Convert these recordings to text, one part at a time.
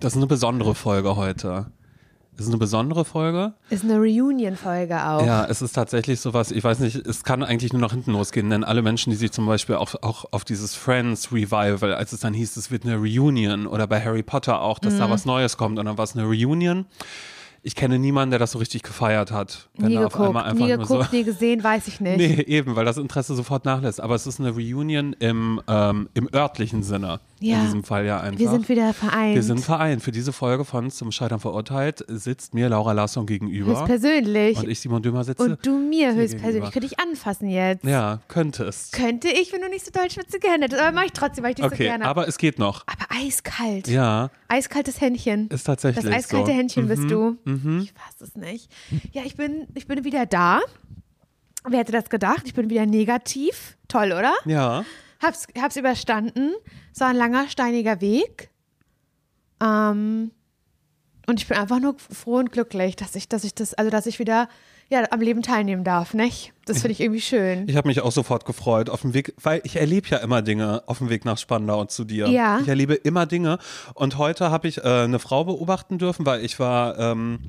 Das ist eine besondere Folge heute. Es ist eine besondere Folge. Ist eine Reunion-Folge auch. Ja, es ist tatsächlich sowas, ich weiß nicht, es kann eigentlich nur nach hinten losgehen, denn alle Menschen, die sich zum Beispiel auch, auch auf dieses Friends Revival, als es dann hieß, es wird eine Reunion oder bei Harry Potter auch, dass Mhm. da was Neues kommt und dann war es eine Reunion. Ich kenne niemanden, der das so richtig gefeiert hat. Wenn nie geguckt, einmal einfach nie geguckt, so, nie gesehen, weiß ich nicht. Nee, eben, weil das Interesse sofort nachlässt. Aber es ist eine Reunion im, ähm, im örtlichen Sinne. Ja. In diesem Fall ja einfach. Wir sind wieder vereint. Wir sind vereint. Für diese Folge von Zum Scheitern verurteilt sitzt mir Laura Larsson gegenüber. höchstpersönlich. Und ich, Simon Dümmer, sitze. Und du mir höchstpersönlich. Könnte ich anfassen jetzt. Ja, könnte es. Könnte ich, wenn du nicht so doll schwitze gerne hättest. Aber mach ich trotzdem, weil ich dich so Okay, gerne habe. aber es geht noch. Aber eiskalt. Ja, Eiskaltes Händchen. ist tatsächlich Das eiskalte so. Händchen bist du. Mhm. Ich fass es nicht. Ja, ich bin, ich bin wieder da. Wer hätte das gedacht? Ich bin wieder negativ. Toll, oder? Ja, Hab's, hab's überstanden. Es war ein langer, steiniger Weg. Ähm, und ich bin einfach nur froh und glücklich, dass ich, dass ich das, also dass ich wieder ja, am Leben teilnehmen darf, nicht? Das finde ich irgendwie schön. ich habe mich auch sofort gefreut auf dem Weg, weil ich erlebe ja immer Dinge auf dem Weg nach Spandau und zu dir. Ja. Ich erlebe immer Dinge. Und heute habe ich äh, eine Frau beobachten dürfen, weil ich war ähm,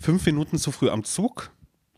fünf Minuten zu früh am Zug.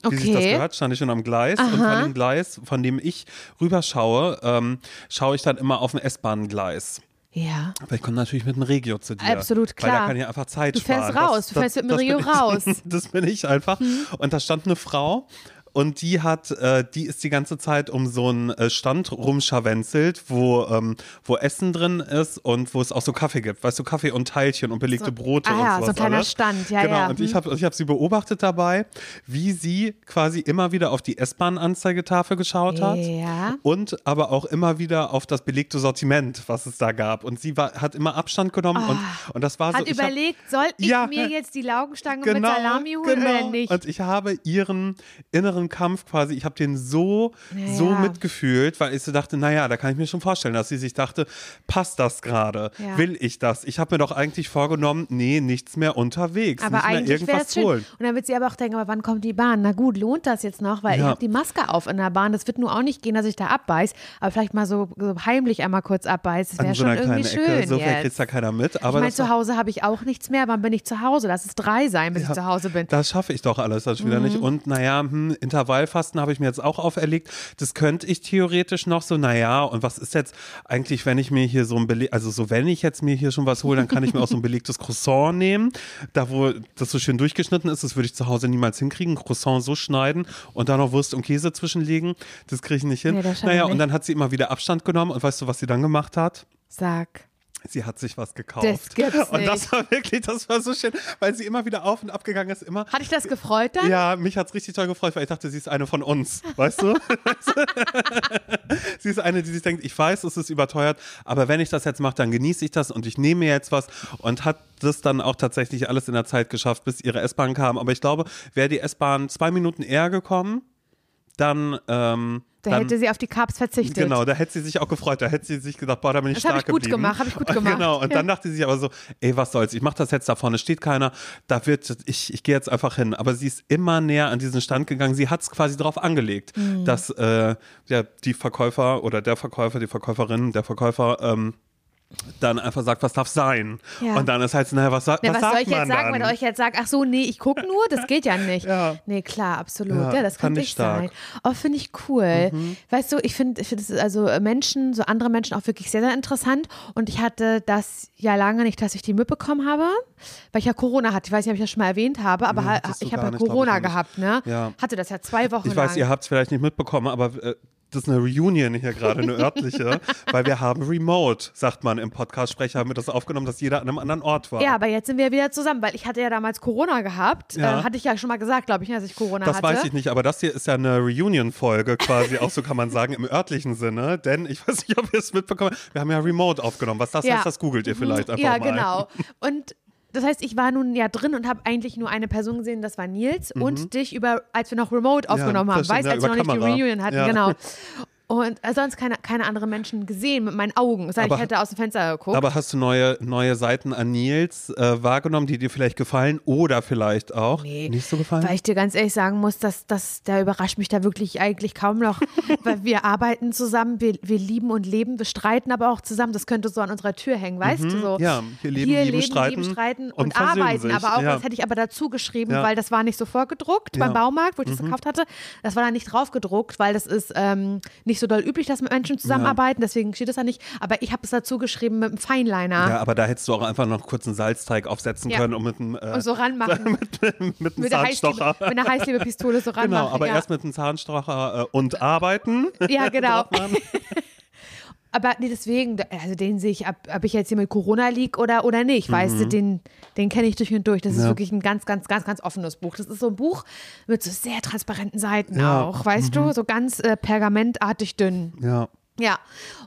Wie sich das Okay. gehört, stand ich schon am Gleis. Und von dem Gleis, von dem ich rüberschaue, ähm, schaue ich dann immer auf ein S-Bahn-Gleis. Ja. Aber ich komme natürlich mit dem Regio zu dir. Absolut, Weil klar. da kann ich einfach Zeit Du fährst sparen. raus, du fährst mit dem Regio raus. Mhm. Das bin ich einfach. Und da stand eine Frau und die hat, äh, die ist die ganze Zeit um so einen äh, Stand rumscharwenzelt, wo, ähm, wo Essen drin ist und wo es auch so Kaffee gibt. Weißt du, Kaffee und Teilchen und belegte So- Brote ah und ja, sowas so ein kleiner alles. Stand, ja, Genau, ja. und ich Hm. habe ich hab sie beobachtet dabei, wie sie quasi immer wieder auf die S-Bahn-Anzeigetafel geschaut hat Ja. und aber auch immer wieder auf das belegte Sortiment, was es da gab. Und sie war, hat immer Abstand genommen und, und das war so. Ah. Hat ich hab- überlegt, soll ich Ja, mir jetzt die Laugenstange mit Salami holen genau. oder nicht? Und ich habe ihren inneren Kampf quasi, ich habe den so, Ja, so ja. mitgefühlt, weil ich so dachte, naja, da kann ich mir schon vorstellen, dass sie sich dachte, passt das gerade? Ja. Will ich das? Ich habe mir doch eigentlich vorgenommen, nee, nichts mehr unterwegs, aber nicht eigentlich wäre irgendwas schön. holen. Und dann wird sie aber auch denken, aber wann kommt die Bahn? Na gut, lohnt das jetzt noch? Weil ich Ja. habe die Maske auf in der Bahn. Das wird nur auch nicht gehen, dass ich da abbeiß. Aber vielleicht mal so, so heimlich einmal kurz abbeiß. Das wäre so schon irgendwie schön Ecke, so viel kriegt da keiner mit. Ich Aber meine, das zu Hause habe ich auch nichts mehr. Wann bin ich zu Hause? Lass es drei sein, bis ich zu Hause bin. Das schaffe ich doch alles das wieder nicht. Mhm. Und naja, hm, Intervallfasten habe ich mir jetzt auch auferlegt. Das könnte ich theoretisch noch so, naja, und was ist jetzt eigentlich, wenn ich mir hier so ein Beleg, also so, wenn ich jetzt mir hier schon was hole, dann kann ich mir auch so ein belegtes Croissant nehmen. Da, wo das so schön durchgeschnitten ist, das würde ich zu Hause niemals hinkriegen. Croissant so schneiden und da noch Wurst und Käse zwischenlegen. Das kriege ich nicht hin. Nee, naja, und dann hat sie immer wieder Abstand genommen. Und weißt du, was sie dann gemacht hat? Sag. Sie hat sich was gekauft. Das gibt's und das war wirklich, das war so schön, weil sie immer wieder auf und ab gegangen ist, immer. Hat dich das gefreut dann? Ja, mich hat's richtig toll gefreut, weil ich dachte, sie ist eine von uns, weißt du? sie ist eine, die sich denkt, ich weiß, es ist überteuert, aber wenn ich das jetzt mache, dann genieße ich das und ich nehme mir jetzt was und hat das dann auch tatsächlich alles in der Zeit geschafft, bis ihre S-Bahn kam. Aber ich glaube, wäre die S-Bahn zwei Minuten eher gekommen, dann, ähm, Da dann hätte sie auf die Carbs verzichtet. Genau, da hätte sie sich auch gefreut. Da hätte sie sich gedacht, boah, da bin ich Das hab stark ich gut geblieben. gemacht, hab ich gut gemacht. Genau, und Ja. dann dachte sie sich aber so, ey, was soll's, ich mach das jetzt, da vorne steht keiner, da wird, ich, ich gehe jetzt einfach hin. Aber sie ist immer näher an diesen Stand gegangen. Sie hat es quasi darauf angelegt, Mhm. dass äh, ja, die Verkäufer oder der Verkäufer, die Verkäuferin, der Verkäufer ähm, dann einfach sagt, was darf sein. Ja. Und dann ist halt, naja, was, sa Na, was, was sagt soll ich jetzt sagen, dann? wenn ihr euch jetzt sagt, ach so, nee, ich gucke nur, das geht ja nicht. Ja. Nee, klar, absolut. Ja, Ja, das stark. Mhm. sein. Oh, finde ich cool. Weißt du, ich finde, ich ist also Menschen, so andere Menschen auch wirklich sehr, sehr interessant. Und ich hatte das ja lange nicht, dass ich die mitbekommen habe, weil ich ja Corona hatte. Ich weiß nicht, ob ich das schon mal erwähnt habe, aber Nee, du ich habe ja nicht, Corona nicht. gehabt, ne? Ja. Hatte das ja zwei Wochen Ich lang. weiß, ihr habt es vielleicht nicht mitbekommen, aber äh, das ist eine Reunion hier gerade, eine örtliche, weil wir haben Remote, sagt man im Podcast-Sprecher, haben wir das aufgenommen, dass jeder an einem anderen Ort war. ja, aber jetzt sind wir wieder zusammen, weil ich hatte ja damals Corona gehabt. Ja. Äh, hatte ich ja schon mal gesagt, glaube ich, ne, dass ich Corona das hatte. weiß ich nicht, aber das hier ist ja eine Reunion-Folge quasi, auch so kann man sagen, im örtlichen Sinne, denn ich weiß nicht, ob ihr es mitbekommen habt, wir haben ja Remote aufgenommen. Was das Ja. heißt, das googelt ihr vielleicht einfach Ja, mal. genau. Und das heißt, ich war nun ja drin und habe eigentlich nur eine Person gesehen, das war Nils und dich über, als wir noch Remote aufgenommen Mhm. das haben, weißt, ja, als wir noch über nicht die Kamera. Reunion hatten, Ja. genau. und äh, sonst keine, keine anderen Menschen gesehen mit meinen Augen. Es sei denn, Aber- ich hätte aus dem Fenster geguckt. Aber hast du neue, neue Seiten an Nils äh, wahrgenommen, die dir vielleicht gefallen oder vielleicht auch Nee, nicht so gefallen? Weil ich dir ganz ehrlich sagen muss, dass, dass der überrascht mich da wirklich eigentlich kaum noch. weil wir arbeiten zusammen, wir, wir lieben und leben, wir streiten aber auch zusammen. Das könnte so an unserer Tür hängen, weißt du? So. Mhm. ja, hier leben, hier lieben, leben, streiten lieben, streiten und und, arbeiten. sich, Aber auch, ja. das hätte ich aber dazu geschrieben, Ja. weil das war nicht so vorgedruckt Ja. beim Baumarkt, wo ich das gekauft hatte. Das war da nicht drauf gedruckt, weil das ist ähm, nicht so doll üblich, dass Menschen zusammenarbeiten. Deswegen steht das da nicht. Aber ich habe es dazu geschrieben mit einem Feinliner. ja, aber da hättest du auch einfach noch kurz einen Salzteig aufsetzen Ja. können und mit einem, äh, Und so ranmachen. mit, mit, mit einem mit, Zahnstocher. mit einer Heißliebe-Pistole so ranmachen. Genau, aber ja. erst mit einem Zahnstocher äh, und arbeiten. Ja, genau. Aber nee, deswegen, also den sehe ich, ob, ob ich jetzt hier mit Corona lieg oder, oder nicht, weißt du, den, den kenne ich durch und durch. Das ist Mhm. Ja. wirklich ein ganz, ganz, ganz, ganz offenes Buch. Das ist so ein Buch mit so sehr transparenten Seiten Ja. Mhm. auch, weißt du, so ganz äh, pergamentartig dünn. Ja. Ja,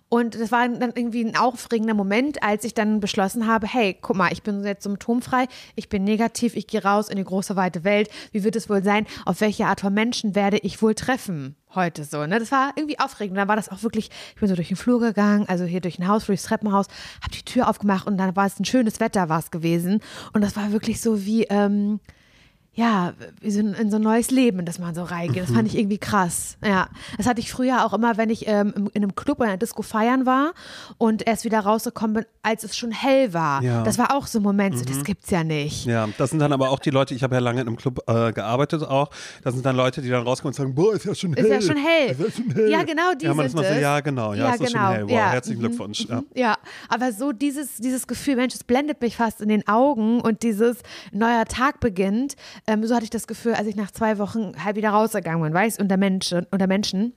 und das war dann irgendwie ein aufregender Moment, als ich dann beschlossen habe, hey, guck mal, ich bin jetzt symptomfrei, ich bin negativ, ich gehe raus in die große weite Welt. Wie wird es wohl sein? Auf welche Art von Menschen werde ich wohl treffen heute so? Ne? Das war irgendwie aufregend. Dann war das auch wirklich, ich bin so durch den Flur gegangen, also hier durch ein Haus, durchs Treppenhaus, habe die Tür aufgemacht und dann war es ein schönes Wetter war es gewesen. Und das war wirklich so wie, ähm, ja, wie so in, in so ein neues Leben, in das man so reingeht. Das fand ich irgendwie krass. Ja, das hatte ich früher auch immer, wenn ich ähm, in einem Club oder einer Disco feiern war und erst wieder rausgekommen bin, als es schon hell war. Ja. Das war auch so ein Moment, so, das gibt's ja nicht. Ja, das sind dann aber auch die Leute, ich habe ja lange in einem Club äh, gearbeitet auch, das sind dann Leute, die dann rauskommen und sagen, boah, ist ja schon hell. Ist ja schon hell. Ist ja schon hell. Ja, genau, die ja, man sind ist so, ja, genau, ja, Ja, ist genau, schon hell. Wow, ja, herzlichen mhm, Glückwunsch. Ja. Ja, aber so dieses, dieses Gefühl, Mensch, es blendet mich fast in den Augen und dieses neuer Tag beginnt. Ähm, so hatte ich das Gefühl, als ich nach zwei Wochen halb wieder rausgegangen bin, weißt unter Menschen, unter Menschen.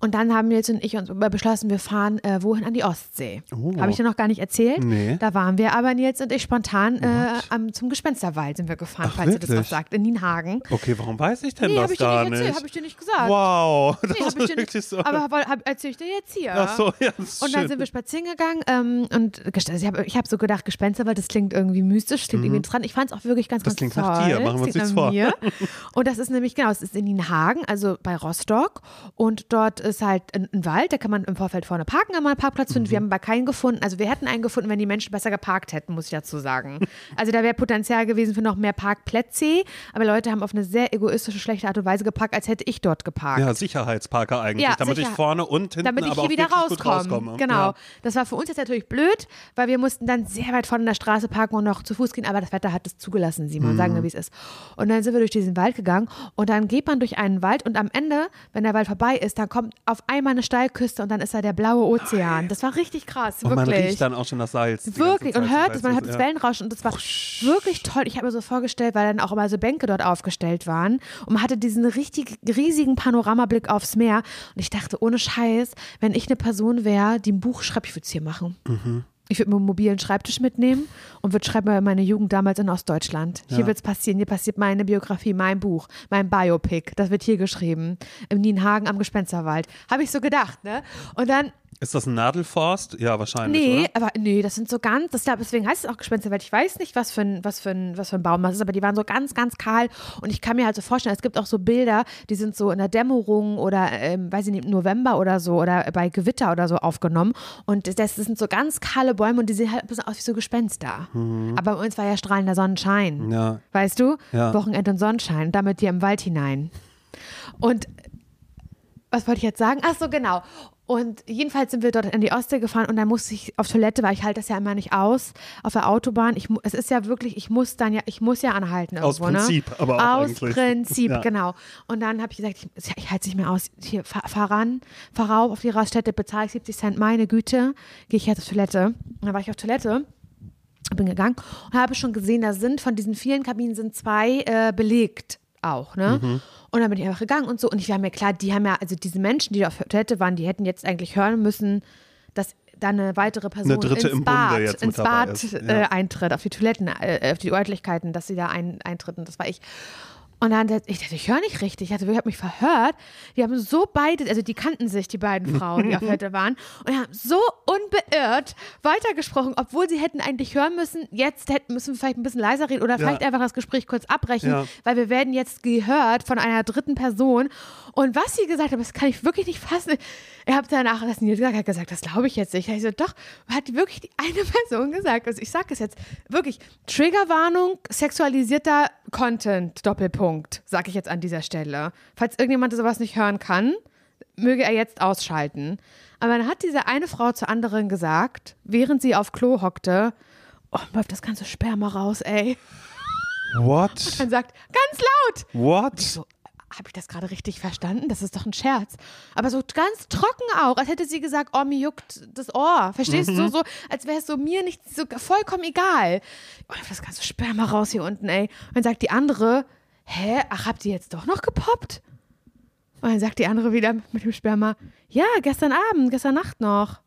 Und dann haben Nils und ich uns beschlossen, wir fahren äh, wohin an die Ostsee. Oh. Habe ich dir noch gar nicht erzählt. Nee. Da waren wir aber Nils und ich spontan äh, am, zum Gespensterwald sind wir gefahren, Ach, falls ihr das was sagt, in Nienhagen. Okay, warum weiß ich denn Nee, das habe ich dir gar nicht erzählt, habe ich dir nicht gesagt. Wow, das Nee, hab ist ich dir wirklich nicht, so. aber hab, hab, erzähl ich dir jetzt hier. Ach so, ja, das ist Und dann schön. sind wir spazieren gegangen ähm, und also ich habe ich hab so gedacht, Gespensterwald, das klingt irgendwie mystisch, klingt irgendwie interessant. Ich fand es auch wirklich ganz, Mhm. Das ganz klingt toll. nach dir, machen wir uns nichts mir. Und das ist nämlich, genau, es ist in Nienhagen, also bei Rostock. Und dort ist halt ein, ein Wald, da kann man im Vorfeld vorne parken, kann man einen Parkplatz Mhm. finden. Wir haben aber keinen gefunden. Also wir hätten einen gefunden, wenn die Menschen besser geparkt hätten, muss ich dazu sagen. Also da wäre Potenzial gewesen für noch mehr Parkplätze. Aber Leute haben auf eine sehr egoistische, schlechte Art und Weise geparkt, als hätte ich dort geparkt. ja, Sicherheitsparker eigentlich, Ja, damit ich sicher. vorne und hinten damit ich aber hier auch wieder rauskomme. rauskomme. Genau. Ja. Das war für uns jetzt natürlich blöd, weil wir mussten dann sehr weit vorne in der Straße parken und noch zu Fuß gehen, aber das Wetter hat es zugelassen, Simon, sagen Mhm. wir, wie es ist. Und dann sind wir durch diesen Wald gegangen und dann geht man durch einen Wald und am Ende, wenn der Wald vorbei ist, dann kommt auf einmal eine Steilküste und dann ist da der blaue Ozean. Das war richtig krass, Und man wirklich. riecht dann auch schon das Salz. Wirklich, und hört es, man hört das. Wellenrauschen und das war wirklich toll. Ich habe mir so vorgestellt, weil dann auch immer so Bänke dort aufgestellt waren und man hatte diesen richtig riesigen Panoramablick aufs Meer und ich dachte, ohne Scheiß, wenn ich eine Person wäre, die ein Buch schreibt, ich würde es hier machen. Mhm. Ich würde mir einen mobilen Schreibtisch mitnehmen und würde schreiben über meine Jugend damals in Ostdeutschland. Hier Ja. wird es passieren. Hier passiert meine Biografie, mein Buch, mein Biopic. Das wird hier geschrieben. Im Nienhagen am Gespensterwald. Habe ich so gedacht, ne? Und dann Ist das ein Nadelforst? Ja, wahrscheinlich, Nee, oder? aber nee, das sind so ganz, das, deswegen heißt es auch Gespensterwald. Ich weiß nicht, was für ein, was für ein, was für ein Baum das ist, aber die waren so ganz, ganz kahl. Und ich kann mir halt so vorstellen, es gibt auch so Bilder, die sind so in der Dämmerung oder, ähm, weiß ich nicht, im November oder so oder bei Gewitter oder so aufgenommen. Und das, sind so ganz kahle Bäume und die sehen halt ein bisschen aus wie so Gespenster. Aber bei uns war ja strahlender Sonnenschein. Mhm. Ja. Weißt du? Ja. Wochenende und Sonnenschein, damit dir im Wald hinein. Und was wollte ich jetzt sagen? Ach so, genau. Und jedenfalls sind wir dort in die Ostsee gefahren und dann musste ich auf Toilette, weil ich halte das ja immer nicht aus auf der Autobahn. Ich, es ist ja wirklich, ich muss dann ja, ich muss ja anhalten Aus irgendwo, Prinzip, ne? aber auch Aus eigentlich. Prinzip, Ja. genau. Und dann habe ich gesagt, ich, ich halte es nicht mehr aus. Hier, fahr, fahr ran, fahr rauf auf die Raststätte, bezahle ich 70 Cent, meine Güte, gehe ich jetzt auf Toilette. Und dann war ich auf Toilette bin gegangen und habe schon gesehen, da sind von diesen vielen Kabinen sind zwei äh, belegt auch, ne? Mhm. Und dann bin ich einfach gegangen und so und ich war mir klar, die haben ja, also diese Menschen, die da auf der Toilette waren, die hätten jetzt eigentlich hören müssen, dass da eine weitere Person Eine Dritte ins im Bunde Bad, jetzt ins Bad ja. äh, eintritt, auf die Toiletten, äh, auf die Örtlichkeiten, dass sie da ein, eintritt und das war ich. Und dann, ich dachte, ich höre nicht richtig. Ich, hatte, ich habe mich verhört. Die haben so beide, also die kannten sich, die beiden Frauen, die auf Hütte waren, und haben so unbeirrt weitergesprochen, obwohl sie hätten eigentlich hören müssen, jetzt hätten, müssen wir vielleicht ein bisschen leiser reden oder Ja. vielleicht einfach das Gespräch kurz abbrechen, Ja. weil wir werden jetzt gehört von einer dritten Person. Und was sie gesagt haben, das kann ich wirklich nicht fassen. Er hat danach, das Nils hat gesagt, das glaube ich jetzt nicht. Ich so, doch, hat wirklich die eine Person gesagt. Also ich sage es jetzt wirklich, Triggerwarnung, sexualisierter Content, Doppelpunkt, sage ich jetzt an dieser Stelle. Falls irgendjemand sowas nicht hören kann, möge er jetzt ausschalten. Aber dann hat diese eine Frau zur anderen gesagt, während sie auf Klo hockte, oh, läuft das ganze Sperma raus, ey. What? Dann sagt, ganz laut. What? Habe ich das gerade richtig verstanden? Das ist doch ein Scherz. Aber so ganz trocken auch, als hätte sie gesagt, oh, mir juckt das Ohr. Verstehst du? So, so, als wäre es so mir nicht so vollkommen egal. Oh, das ganze Sperma raus hier unten, ey. Und dann sagt die andere, hä, ach, habt ihr jetzt doch noch gepoppt? Und dann sagt die andere wieder mit dem Sperma, ja, gestern Abend, gestern Nacht noch.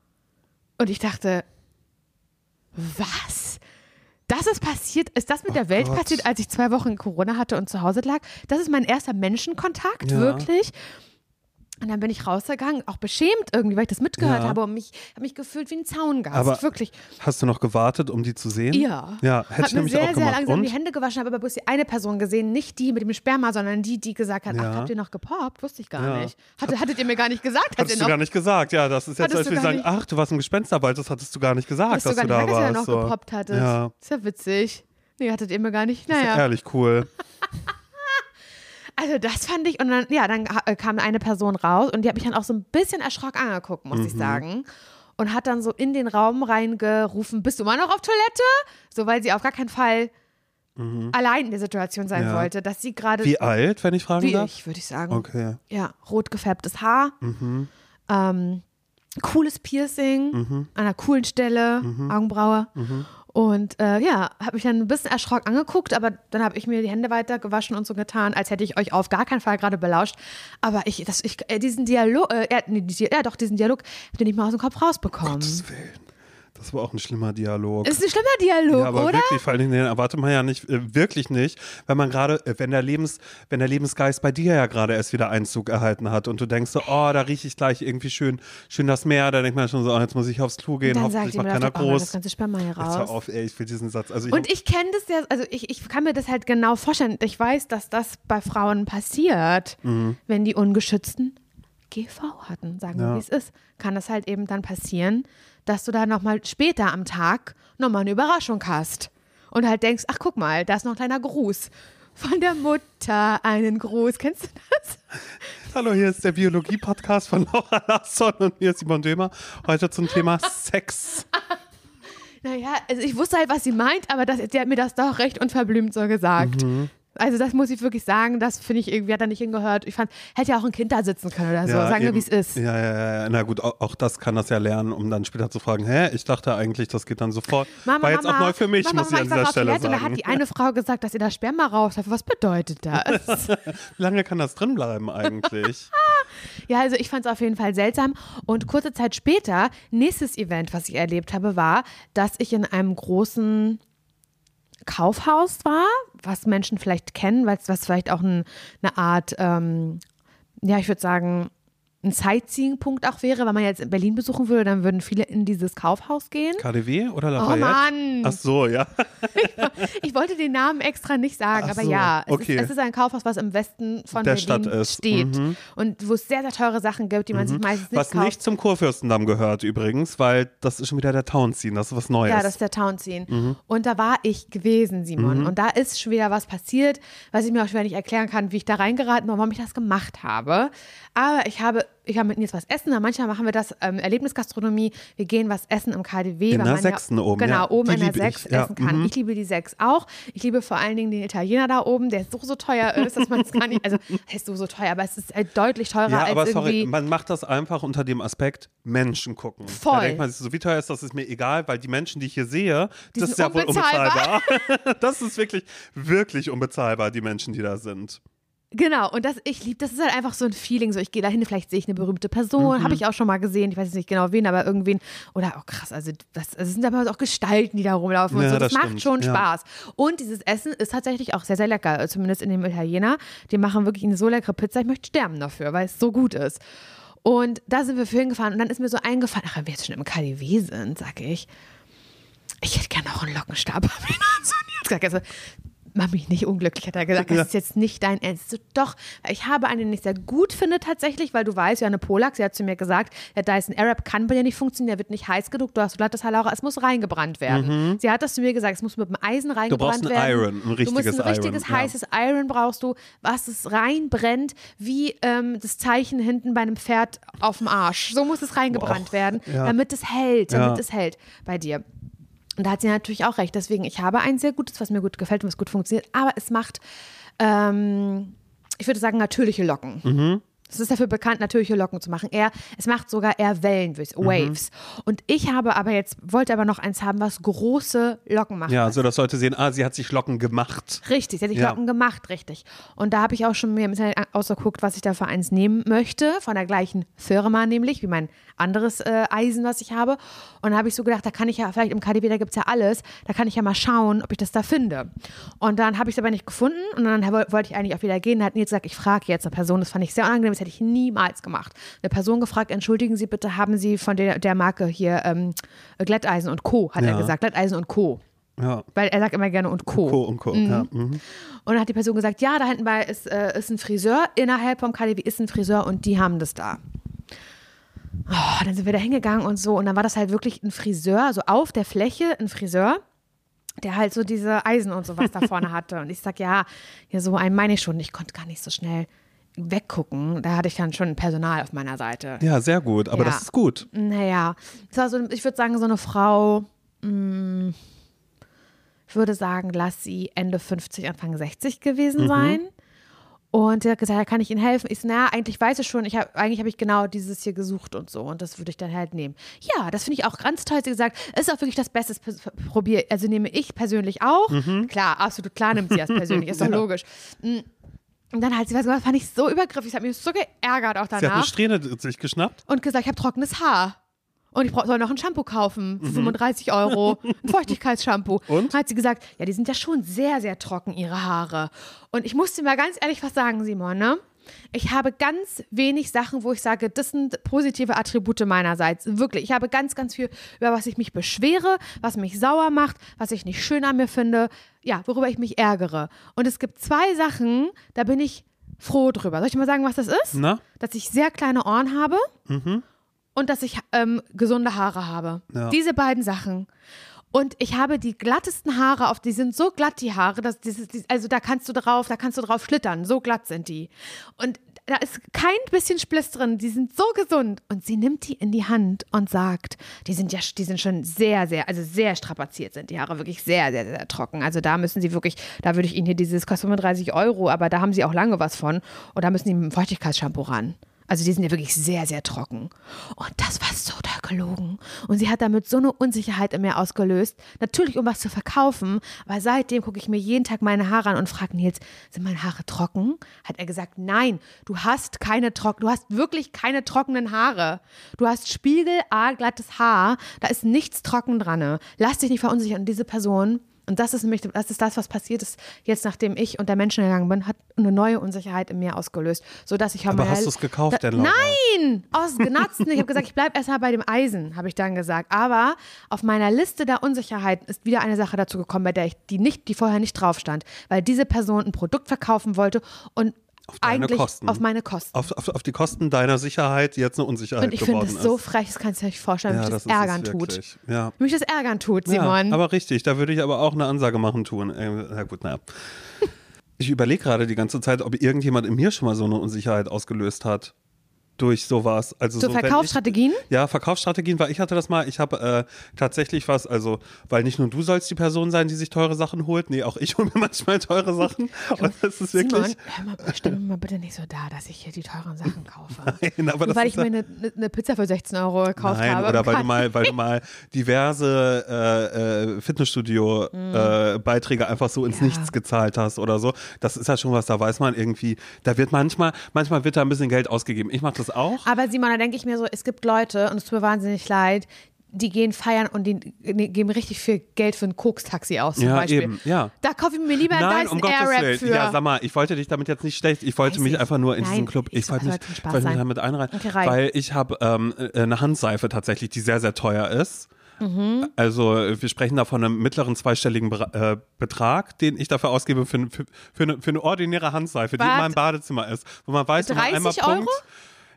Und ich dachte, was? Das ist passiert, ist das mit der Welt Oh Gott. passiert, als ich zwei Wochen Corona hatte und zu Hause lag? Das ist mein erster Menschenkontakt, Ja. wirklich. Und dann bin ich rausgegangen, auch beschämt irgendwie, weil ich das mitgehört Ja. habe und mich, habe mich gefühlt wie ein Zaungast. Aber wirklich. Hast du noch gewartet, um die zu sehen? Ja. Ja, hätte Hab ich mir nämlich sehr, auch sehr gemacht. langsam Und? die Hände gewaschen, habe aber bloß die eine Person gesehen, nicht die mit dem Sperma, sondern die, die gesagt hat, ach, Ja. habt ihr noch gepoppt? Wusste ich gar Ja. nicht. Hatte, hattet ihr mir gar nicht gesagt, Hattest du gar nicht gesagt, ja, das ist jetzt, als du wir sagen, nicht- ach, du warst im Gespensterwald, das hattest du gar nicht gesagt, Hattest dass du du gar da nicht, dass ihr warst. noch so. gepoppt hattet. Ja, Ist ja witzig. Nee, hattet ihr mir gar nicht. Naja. ehrlich cool. Also das fand ich und dann, ja, dann äh, kam eine Person raus und die hat mich dann auch so ein bisschen erschrocken angeguckt, muss Mhm. ich sagen. Und hat dann so in den Raum reingerufen, bist du immer noch auf Toilette? So, weil sie auf gar keinen Fall allein in der Situation sein Mhm. Ja. wollte, dass sie gerade Wie alt, wenn ich fragen wie darf? ich, würde ich sagen. Okay. Ja, rot gefärbtes Haar. Mhm. Ähm, cooles Piercing Mhm. an einer coolen Stelle, Augenbraue. Und äh, ja, habe mich dann ein bisschen erschrocken angeguckt, aber dann habe ich mir die Hände weiter gewaschen und so getan, als hätte ich euch auf gar keinen Fall gerade belauscht. Aber ich, das, ich äh, diesen Dialog, äh, nee, die- ja doch, diesen Dialog, hab ich nicht mal aus dem Kopf rausbekommen. Gottes Willen. Das war auch ein schlimmer Dialog. Ist ein schlimmer Dialog, ja, aber oder? wirklich, vor allen Dingen, den erwartet man ja nicht, äh, wirklich nicht, wenn man gerade, äh, wenn der Lebens, wenn der Lebensgeist bei dir ja gerade erst wieder Einzug erhalten hat und du denkst so, oh, da rieche ich gleich irgendwie schön, schön das Meer, da denkt man schon so, oh, jetzt muss ich aufs Klo gehen, dann hoffentlich macht keiner doch, oh, das groß. ganze Sperma hier Jetzt hör raus. auf, ey, ich will diesen Satz. Also ich, Und ich kenne das ja, also ich, ich kann mir das halt genau vorstellen. Ich weiß, dass das bei Frauen passiert, Mhm. wenn die ungeschützten GV hatten, sagen wir, Ja. wie es ist. Kann das halt eben dann passieren, dass du da nochmal später am Tag nochmal eine Überraschung hast. Und halt denkst, ach guck mal, da ist noch ein kleiner Gruß. Von der Mutter einen Gruß. Kennst du das? Hallo, hier ist der Biologie-Podcast von Laura Larsson und mir ist Simon Dömer. Heute zum Thema Sex. Naja, also ich wusste halt, was sie meint, aber das, die hat mir das doch recht unverblümt so gesagt. Mhm. Also das muss ich wirklich sagen, das finde ich irgendwie, hat er nicht hingehört. Ich fand, hätte ja auch ein Kind da sitzen können oder so. Sagen wir, wie es ist. Ja, ja, ja. Na gut, auch, auch das kann das ja lernen, um dann später zu fragen, hä, ich dachte eigentlich, das geht dann sofort. Mama, War jetzt Mama, auch neu für mich, Mama, muss ich Mama, an war dieser Stelle und Da sagen. hat die eine Frau gesagt, dass ihr da Sperma raus hat. Was bedeutet das? Wie lange kann das drin bleiben eigentlich? ja, also ich fand es auf jeden Fall seltsam. Und kurze Zeit später, nächstes Event, was ich erlebt habe, war, dass ich in einem großen Kaufhaus war, was Menschen vielleicht kennen, weil es was vielleicht auch ein, eine Art, ähm, ja, ich würde sagen, ein Sightseeing-Punkt auch wäre, wenn man jetzt in Berlin besuchen würde, dann würden viele in dieses Kaufhaus gehen. KDW oder Oh Lafayette? Mann! Ach so, ja. Ich wollte den Namen extra nicht sagen, Ach aber so, ja, es, okay. ist, es ist ein Kaufhaus, was im Westen von Der Berlin Stadt ist. steht Mhm. und wo es sehr, sehr teure Sachen gibt, die man sich meistens nicht Was kauft. nicht zum Kurfürstendamm gehört übrigens, weil das ist schon wieder der Townscene, das ist was Neues. Ja, das ist der Townscene. Mhm. Und da war ich gewesen, Simon. Und da ist schon wieder was passiert, was ich mir auch schwer nicht erklären kann, wie ich da reingeraten bin, warum ich das gemacht habe. Aber ich habe, ich habe mit Nils was essen. Manchmal machen wir das ähm, Erlebnisgastronomie. Wir gehen was essen im KDW. In der Sechsten ja, oben, Genau, ja. oben Die in der Sechs ich, ja. essen kann. Mhm. Ich liebe die Sechs auch. Ich liebe vor allen Dingen den Italiener da oben, der so, so teuer ist, dass man es gar nicht, also heißt so, so teuer, aber es ist halt deutlich teurer ja, als aber sorry, man macht das einfach unter dem Aspekt Menschen gucken. Voll. Da denkt man sich so, wie teuer ist das, ist mir egal, weil die Menschen, die ich hier sehe, Die das ist ja wohl unbezahlbar. das ist wirklich, wirklich unbezahlbar, die Menschen, die da sind. Genau, und das, ich liebe, das ist halt einfach so ein Feeling. So, ich gehe dahin, vielleicht sehe ich eine berühmte Person, Mhm. habe ich auch schon mal gesehen, ich weiß jetzt nicht genau wen, aber irgendwen. Oder, oh krass, also das, es sind aber auch Gestalten, die da rumlaufen und Ja, so. Das, das macht stimmt, schon ja. Spaß. Und dieses Essen ist tatsächlich auch sehr, sehr lecker, zumindest in dem Italiener. Die machen wirklich eine so leckere Pizza, ich möchte sterben dafür, weil es so gut ist. Und da sind wir für hingefahren und dann ist mir so eingefallen, ach, wenn wir jetzt schon im KDW sind, sag ich, ich hätte gerne auch einen Lockenstab. Mach mich nicht unglücklich, hat er gesagt. Das Ja. ist jetzt nicht dein Ernst. So, doch, ich habe eine, den ich sehr gut finde tatsächlich, weil du weißt, Janne Polak, sie hat zu mir gesagt, der Dyson Arab kann bei dir nicht funktionieren, der wird nicht heiß genug, du hast glattes Haar, Laura, es muss reingebrannt werden. Sie hat das zu mir gesagt, es muss mit dem Eisen reingebrannt Mhm. brauchst ein werden. Iron, ein du musst richtiges ein richtiges Iron, ja. heißes Iron brauchst du, was es reinbrennt, wie ähm, das Zeichen hinten bei einem Pferd auf dem Arsch. So muss es reingebrannt Boah, werden, ja. damit es hält, damit Ja. es hält bei dir. Und da hat sie natürlich auch recht. Deswegen, ich habe ein sehr gutes, was mir gut gefällt und was gut funktioniert. Aber es macht, ähm, ich würde sagen, natürliche Locken. Mhm. Es ist dafür bekannt, natürliche Locken zu machen. Er, es macht sogar eher Wellen, Waves. Mhm. Und ich habe aber jetzt, wollte aber noch eins haben, was große Locken macht. Ja, so dass Leute sehen, ah, sie hat sich Locken gemacht. Richtig, sie hat die Ja. Locken gemacht, richtig. Und da habe ich auch schon mir im Internet ausgeguckt, was ich da für eins nehmen möchte, von der gleichen Firma nämlich, wie mein anderes äh, Eisen, was ich habe. Und da habe ich so gedacht, da kann ich ja, vielleicht im KDW, da gibt es ja alles, da kann ich ja mal schauen, ob ich das da finde. Und dann habe ich es aber nicht gefunden und dann woll- wollte ich eigentlich auch wieder gehen. Da hat Nils gesagt, ich frage jetzt eine Person, das fand ich sehr unangenehm, hätte ich niemals gemacht. Eine Person gefragt, entschuldigen Sie bitte, haben Sie von der, der Marke hier ähm, Glätteisen und Co., hat er Ja. gesagt, Glätteisen und Co., Ja. weil er sagt immer gerne und Co. Co. und Co. Ja. Mhm. Und dann hat die Person gesagt, ja, da hinten bei ist, äh, ist ein Friseur, innerhalb vom KDW ist ein Friseur und die haben das da. Oh, dann sind wir da hingegangen und so und dann war das halt wirklich ein Friseur, so auf der Fläche ein Friseur, der halt so diese Eisen und sowas da vorne hatte. Und ich sag, ja, ja, so einen meine ich schon. Ich konnte gar nicht so schnell weggucken. Da hatte ich dann schon Personal auf meiner Seite. ja, sehr gut. Aber Ja. das ist gut. Naja, es war so, ich würde sagen, so eine Frau, mh, ich würde sagen, lass sie Ende 50, Anfang 60 gewesen sein. Und sie hat gesagt, ja, kann ich Ihnen helfen? Ich so, naja, eigentlich weiß ich schon, ich hab, eigentlich habe ich genau dieses hier gesucht und so. Und das würde ich dann halt nehmen. Ja, das finde ich auch ganz toll. Sie gesagt, ist auch wirklich das Beste. das Probier, also nehme ich persönlich auch. Klar, absolut klar nimmt sie das persönlich, ist doch Ja. logisch. Mm. Und dann hat sie was gemacht, fand ich so übergriffig. Ich habe mich so geärgert auch Sie hat eine danach Strähne sich geschnappt. und gesagt, ich habe trockenes Haar. Und ich brauch- soll noch ein Shampoo kaufen Mhm. für 35 Euro. Ein Feuchtigkeitsshampoo. Und? Hat sie gesagt, ja, die sind ja schon sehr, sehr trocken, ihre Haare. Und ich musste mal ganz ehrlich was sagen, Simon, ne? Ich habe ganz wenig Sachen, wo ich sage, das sind positive Attribute meinerseits. Wirklich. Ich habe ganz, ganz viel, über was ich mich beschwere, was mich sauer macht, was ich nicht schön an mir finde, ja, worüber ich mich ärgere. Und es gibt zwei Sachen, da bin ich froh drüber. Soll ich mal sagen, was das ist? Na? Dass ich sehr kleine Ohren habe und dass ich ähm, gesunde Haare habe. Ja. Diese beiden Sachen. Und ich habe die glattesten Haare auf, die sind so glatt, die Haare, dass dieses, dies- also da kannst du drauf, da kannst du drauf schlittern, so glatt sind die. Und da ist kein bisschen Spliss drin, die sind so gesund. Und sie nimmt die in die Hand und sagt, die sind ja, die sind schon sehr, sehr, also sehr strapaziert sind die Haare, wirklich sehr, sehr, sehr trocken. Also da müssen sie wirklich, da würde ich ihnen hier dieses, kostet 35 Euro, aber da haben sie auch lange was von. Und da müssen die mit dem Feuchtigkeitsshampoo ran. Also die sind ja wirklich sehr, sehr trocken. Und das war so da gelogen. Und sie hat damit so eine Unsicherheit in mir ausgelöst. Natürlich, um was zu verkaufen. Aber seitdem gucke ich mir jeden Tag meine Haare an und frage Nils, sind meine Haare trocken? Hat er gesagt, nein, du hast keine trocken, du hast wirklich keine trockenen Haare. Du hast spiegelarglattes Haar. Da ist nichts trocken dran. Lass dich nicht verunsichern. Und diese Person und das ist nämlich, das ist das, was passiert ist, jetzt nachdem ich unter Menschen gegangen bin, hat eine neue Unsicherheit in mir ausgelöst, sodass ich Aber hast du es gekauft, denn Laura? Nein, aus Genatzen. Ich habe gesagt, ich bleibe erstmal bei dem Eisen, habe ich dann gesagt. Aber auf meiner Liste der Unsicherheiten ist wieder eine Sache dazu gekommen, bei der ich die nicht, die vorher nicht drauf stand, weil diese Person ein Produkt verkaufen wollte und Auf deine eigentlich Kosten. auf meine Kosten. Auf, auf, auf die Kosten deiner Sicherheit, die jetzt eine Unsicherheit und ich finde das so frech, das kannst du dir nicht vorstellen, wie ja, mich das, das ärgern tut. Ja. Wie mich das ärgern tut, Simon. Ja, aber richtig, da würde ich aber auch eine Ansage machen tun. Äh, na gut, naja. Ich überlege gerade die ganze Zeit, ob irgendjemand in mir schon mal so eine Unsicherheit ausgelöst hat. Durch sowas. Also So ich- Verkaufsstrategien? Ja, Verkaufsstrategien, weil ich hatte das mal, ich habe äh, tatsächlich was, also, weil nicht nur du sollst die Person sein, die sich teure Sachen holt, nee, auch ich hole mir manchmal teure Sachen. Und das ist wirklich. Simon, hör mal, stell mir mal bitte nicht so da, dass ich hier die teuren Sachen kaufe. Nein, aber Nur weil ich mir eine, eine Pizza für 16 Euro gekauft Nein, habe. oder weil du mal, weil du mal diverse äh, äh, Fitnessstudio-Beiträge einfach so ins Ja. Nichts gezahlt hast oder so. Das ist ja schon was, da weiß man irgendwie, da wird manchmal, manchmal wird da ein bisschen Geld ausgegeben. Ich mache das auch. Aber Simon, da denke ich mir so, es gibt Leute, und es tut mir wahnsinnig leid, die gehen feiern und die, die geben richtig viel Geld für ein Koks-Taxi aus zum Ja, Beispiel. eben, ja. Da kaufe ich mir lieber einen Nein, Dyson um Airwrap für. Ja, sag mal, ich wollte dich damit jetzt nicht schlecht. Ich wollte Weiß mich ich. einfach nur in Nein, diesen Club. ich- wollte mich, wollte mich damit einreihen, Okay, weil ich habe ähm, äh, eine Handseife tatsächlich, die sehr sehr teuer ist. Mhm. Also wir sprechen da von einem mittleren zweistelligen äh, Betrag, den ich dafür ausgebe für, für, für, eine, für eine ordinäre Handseife, die in meinem Badezimmer ist, wo man weiß, wenn man 30 einmal Euro? Punkt,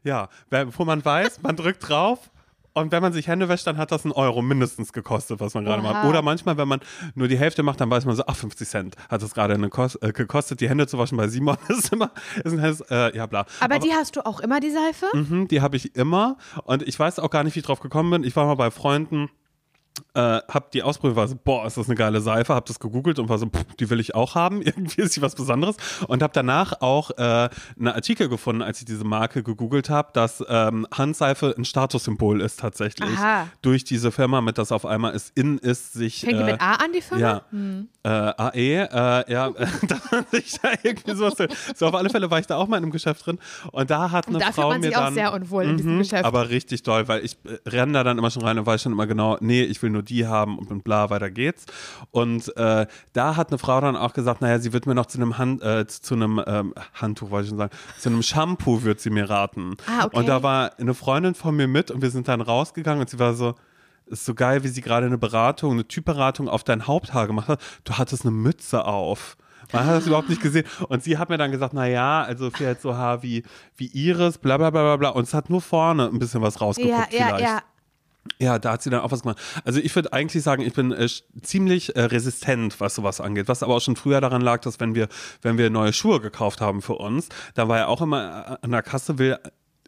ja, wo man weiß, man drückt drauf und wenn man sich Hände wäscht, dann hat das einen Euro mindestens gekostet, was man gerade macht. Oder manchmal, wenn man nur die Hälfte macht, dann weiß man so, ach, 50 Cent hat es gerade äh, gekostet. Die Hände zu waschen bei Simon ist immer, ist ein helles, äh, ja bla. aber, die hast du auch immer, die Seife? Mhm, die habe ich immer und ich weiß auch gar nicht, wie ich drauf gekommen bin. Ich war mal bei Freunden, äh, hab die ausprobiert, war so, boah, ist das eine geile Seife, hab das gegoogelt und war so, pff, die will ich auch haben, irgendwie ist sie was Besonderes und hab danach auch äh, einen Artikel gefunden, als ich diese Marke gegoogelt habe, dass ähm, Handseife ein Statussymbol ist tatsächlich Aha. durch diese Firma, mit das auf einmal es in ist, sich Fängt die äh, mit A an, die Firma? Hm. ja, äh, AE, äh, ja, da man sich da irgendwie sowas. So, auf alle Fälle war ich da auch mal in einem Geschäft drin und da hat eine Da Frau fühlt man mir sich dann, auch sehr unwohl in diesem Mhm, Geschäft. Aber richtig doll, weil ich renne da dann immer schon rein und weiß schon immer genau, nee, ich will nur die haben und bla, weiter geht's. Und äh, da hat eine Frau dann auch gesagt, naja, sie wird mir noch zu einem Hand, äh, zu einem ähm, Handtuch, wollte ich schon sagen, zu einem Shampoo wird sie mir raten. Ah, okay. Und da war eine Freundin von mir mit und wir sind dann rausgegangen und sie war so, ist so geil, wie sie gerade eine Beratung, eine Typberatung auf dein Haupthaar gemacht hat. Du hattest eine Mütze auf. Man hat das überhaupt nicht gesehen. Und sie hat mir dann gesagt, na ja, also für jetzt so Haar wie, wie bla bla bla bla bla. Und es hat nur vorne ein bisschen was rausgeguckt Ja, ja, vielleicht. ja. Ja, da hat sie dann auch was gemacht. Also ich würde eigentlich sagen, ich bin äh, ziemlich äh, resistent, was sowas angeht. Was aber auch schon früher daran lag, dass wenn wir, wenn wir neue Schuhe gekauft haben für uns, da war ja auch immer äh, an der Kasse will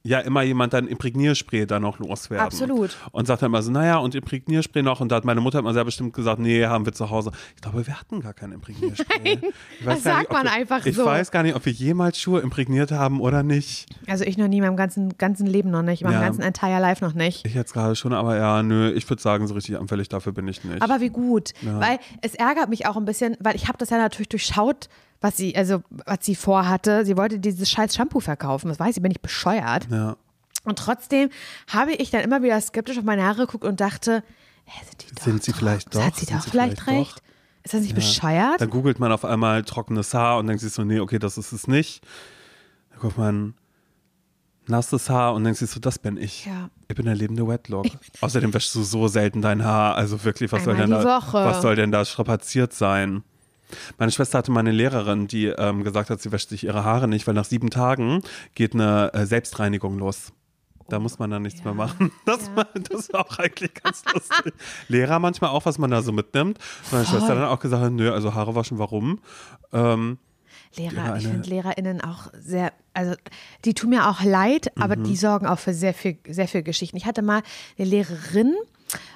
ja immer jemand dann Imprägnierspray da noch loswerden. Absolut. Und sagt dann immer so, naja, und Imprägnierspray noch. Und da hat meine Mutter immer sehr bestimmt gesagt, nee, haben wir zu Hause. Ich glaube, wir hatten gar kein Imprägnierspray. Ich weiß das sagt nicht, man wir, einfach ich so. weiß gar nicht, ob wir jemals Schuhe imprägniert haben oder nicht. Also ich noch nie, meinem ganzen, ganzen Leben noch nicht, meinem Ja. ganzen entire Life noch nicht. Ich jetzt gerade schon, aber ja, nö, ich würde sagen, so richtig anfällig dafür bin ich nicht. Aber wie gut, weil es ärgert mich auch ein bisschen, weil ich habe das ja natürlich durchschaut, was sie, also was sie vorhatte. Sie wollte dieses scheiß Shampoo verkaufen. Das weiß ich, bin ich bescheuert. ja. Und trotzdem habe ich dann immer wieder skeptisch auf meine Haare geguckt und dachte, hä, sind, die doch Sind sie doch, vielleicht doch? Hat sie doch vielleicht vielleicht recht? Ist das nicht bescheuert? Dann googelt man auf einmal trockenes Haar und denkt sich so, nee, okay, das ist es nicht. Dann guckt man nasses Haar und denkt sich so, das bin ich. Ja. Ich bin der lebende Wetlock. Außerdem wäschst du so selten dein Haar. Also wirklich, was soll denn da, Woche. was soll denn da strapaziert sein? Meine Schwester hatte mal eine Lehrerin, die ähm, gesagt hat, sie wäscht sich ihre Haare nicht, weil nach sieben Tagen geht eine äh, Selbstreinigung los. Da muss man dann nichts mehr machen. Das, war, das war auch eigentlich ganz lustig. Lehrer manchmal auch, was man da so mitnimmt. Meine Schwester dann auch gesagt hat, nö, also Haare waschen, warum? Ähm, Lehrer, Ja, ich finde LehrerInnen auch sehr, also die tun mir auch leid, aber Mhm. die sorgen auch für sehr viel, sehr viel Geschichten. Ich hatte mal eine Lehrerin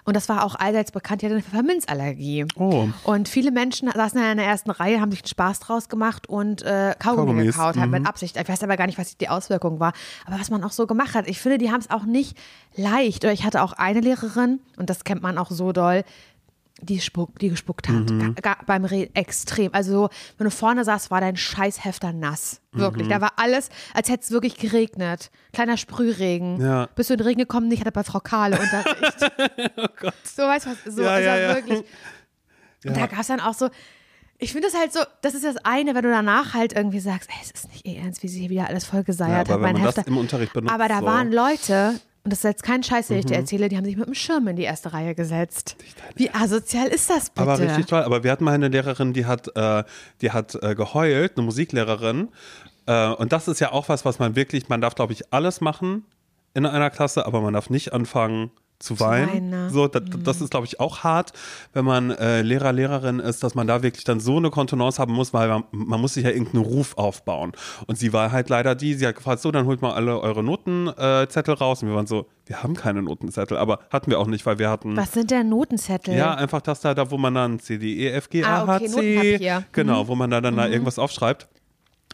und das war auch allseits bekannt, die hatte eine Pfefferminzallergie. Oh. Und viele Menschen saßen in der ersten Reihe, haben sich einen Spaß draus gemacht und äh, Kaugummi Kaugummis, gekaut, halt mit Absicht. Ich weiß aber gar nicht, was die Auswirkung war. Aber was man auch so gemacht hat, ich finde, die haben es auch nicht leicht. Oder ich hatte auch eine Lehrerin, und das kennt man auch so doll, die, spuck, die gespuckt hat. Mhm. Ga- ga- beim Reden extrem. Also, so, wenn du vorne saßt, war dein Scheißhefter nass. Wirklich. Mhm. Da war alles, als hätte es wirklich geregnet. Kleiner Sprühregen. Ja. Bist du in den Regen gekommen? Ich hatte bei Frau Kahle Unterricht. oh Gott. so, weißt du was? So, Ja, also ja, ja. wirklich. Und da gab es dann auch so, ich finde das halt so, das ist das eine, wenn du danach halt irgendwie sagst, ey, es ist nicht ihr Ernst, wie sie hier wieder alles voll Ja, geseiert aber hat, wenn man das Hefter. im Unterricht benutzt, aber da so. waren Leute, und das ist jetzt kein Scheiß, den ich Mhm. dir erzähle, die haben sich mit dem Schirm in die erste Reihe gesetzt. Wie asozial ist das bitte? Aber richtig toll. Aber wir hatten mal eine Lehrerin, die hat, äh, die hat äh, geheult, eine Musiklehrerin. Äh, und das ist ja auch was, was man wirklich, man darf, glaube ich, alles machen in einer Klasse, aber man darf nicht anfangen zu weinen. weinen, ne? So, das, das ist, glaube ich, auch hart, wenn man äh, Lehrer, Lehrerin ist, dass man da wirklich dann so eine Kontenance haben muss, weil man, man muss sich ja irgendeinen Ruf aufbauen. Und sie war halt leider die, sie hat gefragt, so, dann holt mal alle eure Notenzettel raus. Und wir waren so, wir haben keine Notenzettel, aber hatten wir auch nicht, weil wir hatten. Was sind denn Notenzettel? Ja, einfach das da, da wo man dann C, D, E, F, G, Ah, A, H, okay, C. Notenpapier. Mhm. Genau, wo man da dann da irgendwas aufschreibt.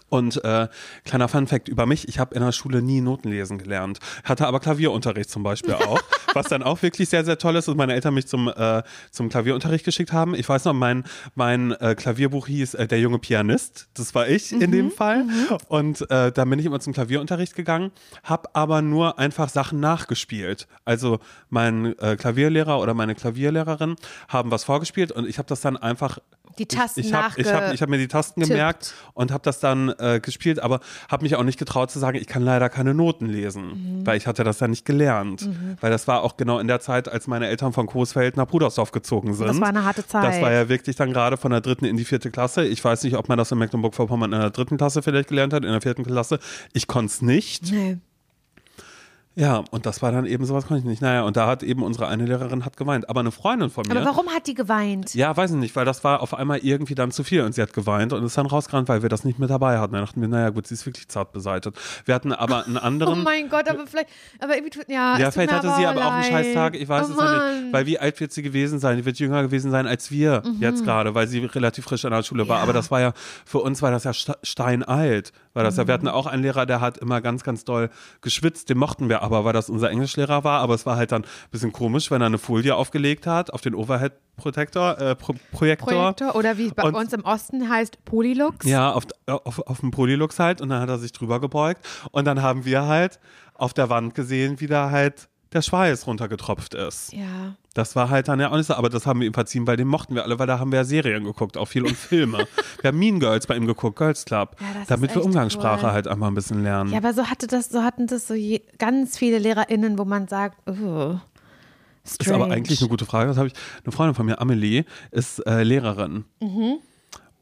Und äh, kleiner Funfact über mich, ich habe in der Schule nie Noten lesen gelernt, hatte aber Klavierunterricht zum Beispiel auch, was dann auch wirklich sehr, sehr toll ist, dass meine Eltern mich zum, äh, zum Klavierunterricht geschickt haben. Ich weiß noch, mein, mein äh, Klavierbuch hieß äh, Der junge Pianist, das war ich in dem Fall. Und äh, da bin ich immer zum Klavierunterricht gegangen, habe aber nur einfach Sachen nachgespielt. Also mein äh, Klavierlehrer oder meine Klavierlehrerin haben was vorgespielt und ich habe das dann einfach Die Tasten ich, ich habe hab, hab mir die Tasten nachgetippt. gemerkt und habe das dann äh, gespielt, aber habe mich auch nicht getraut zu sagen, ich kann leider keine Noten lesen, Mhm. weil ich hatte das ja nicht gelernt. Weil das war auch genau in der Zeit, als meine Eltern von Coesfeld nach Brudersdorf gezogen sind. Das war eine harte Zeit. Das war ja wirklich dann gerade von der dritten in die vierte Klasse. Ich weiß nicht, ob man das in Mecklenburg-Vorpommern in der dritten Klasse vielleicht gelernt hat, in der vierten Klasse. Ich konnte es nicht. Nee. Ja, und das war dann eben sowas konnte ich nicht. Naja, und da hat eben unsere eine Lehrerin hat geweint. Aber eine Freundin von mir. Aber warum hat die geweint? Ja, weiß ich nicht, weil das war auf einmal irgendwie dann zu viel und sie hat geweint und ist dann rausgerannt, weil wir das nicht mit dabei hatten. Da dachten wir, naja gut, sie ist wirklich zart beseitigt. Wir hatten aber einen Oh anderen. mein Gott, aber vielleicht, aber irgendwie tut, ja. ja, vielleicht hatte sie aber auch einen leid. Scheißtag, ich weiß oh es noch nicht. Weil wie alt wird sie gewesen sein? Die wird jünger gewesen sein als wir jetzt gerade, weil sie relativ frisch an der Schule war. Mhm. Ja. Aber das war ja, für uns war das ja steinalt. War das ja, Mhm. wir hatten auch einen Lehrer, der hat immer ganz, ganz doll geschwitzt. Den mochten wir aber, weil das unser Englischlehrer war. Aber es war halt dann ein bisschen komisch, wenn er eine Folie aufgelegt hat auf den Overhead-Protektor, äh, Pro Projektor. Projektor oder wie es bei Und- uns im Osten heißt, Polylux. Ja, auf, auf, auf dem Polylux halt und dann hat er sich drüber gebeugt und dann haben wir halt auf der Wand gesehen, wie da halt der Schweiß runtergetropft ist. Ja. Das war halt dann ja auch nicht so, aber das haben wir ihm verziehen, weil den mochten wir alle, weil da haben wir ja Serien geguckt, auch viel und Filme. wir haben Mean Girls bei ihm geguckt, Girls Club, Ja, damit wir Umgangssprache cool. halt einfach ein bisschen lernen. Ja, aber so hatte das, so hatten das so je, ganz viele LehrerInnen, wo man sagt, oh, ist aber eigentlich eine gute Frage. Das habe ich. Eine Freundin von mir, Amelie, ist äh, Lehrerin. Mhm.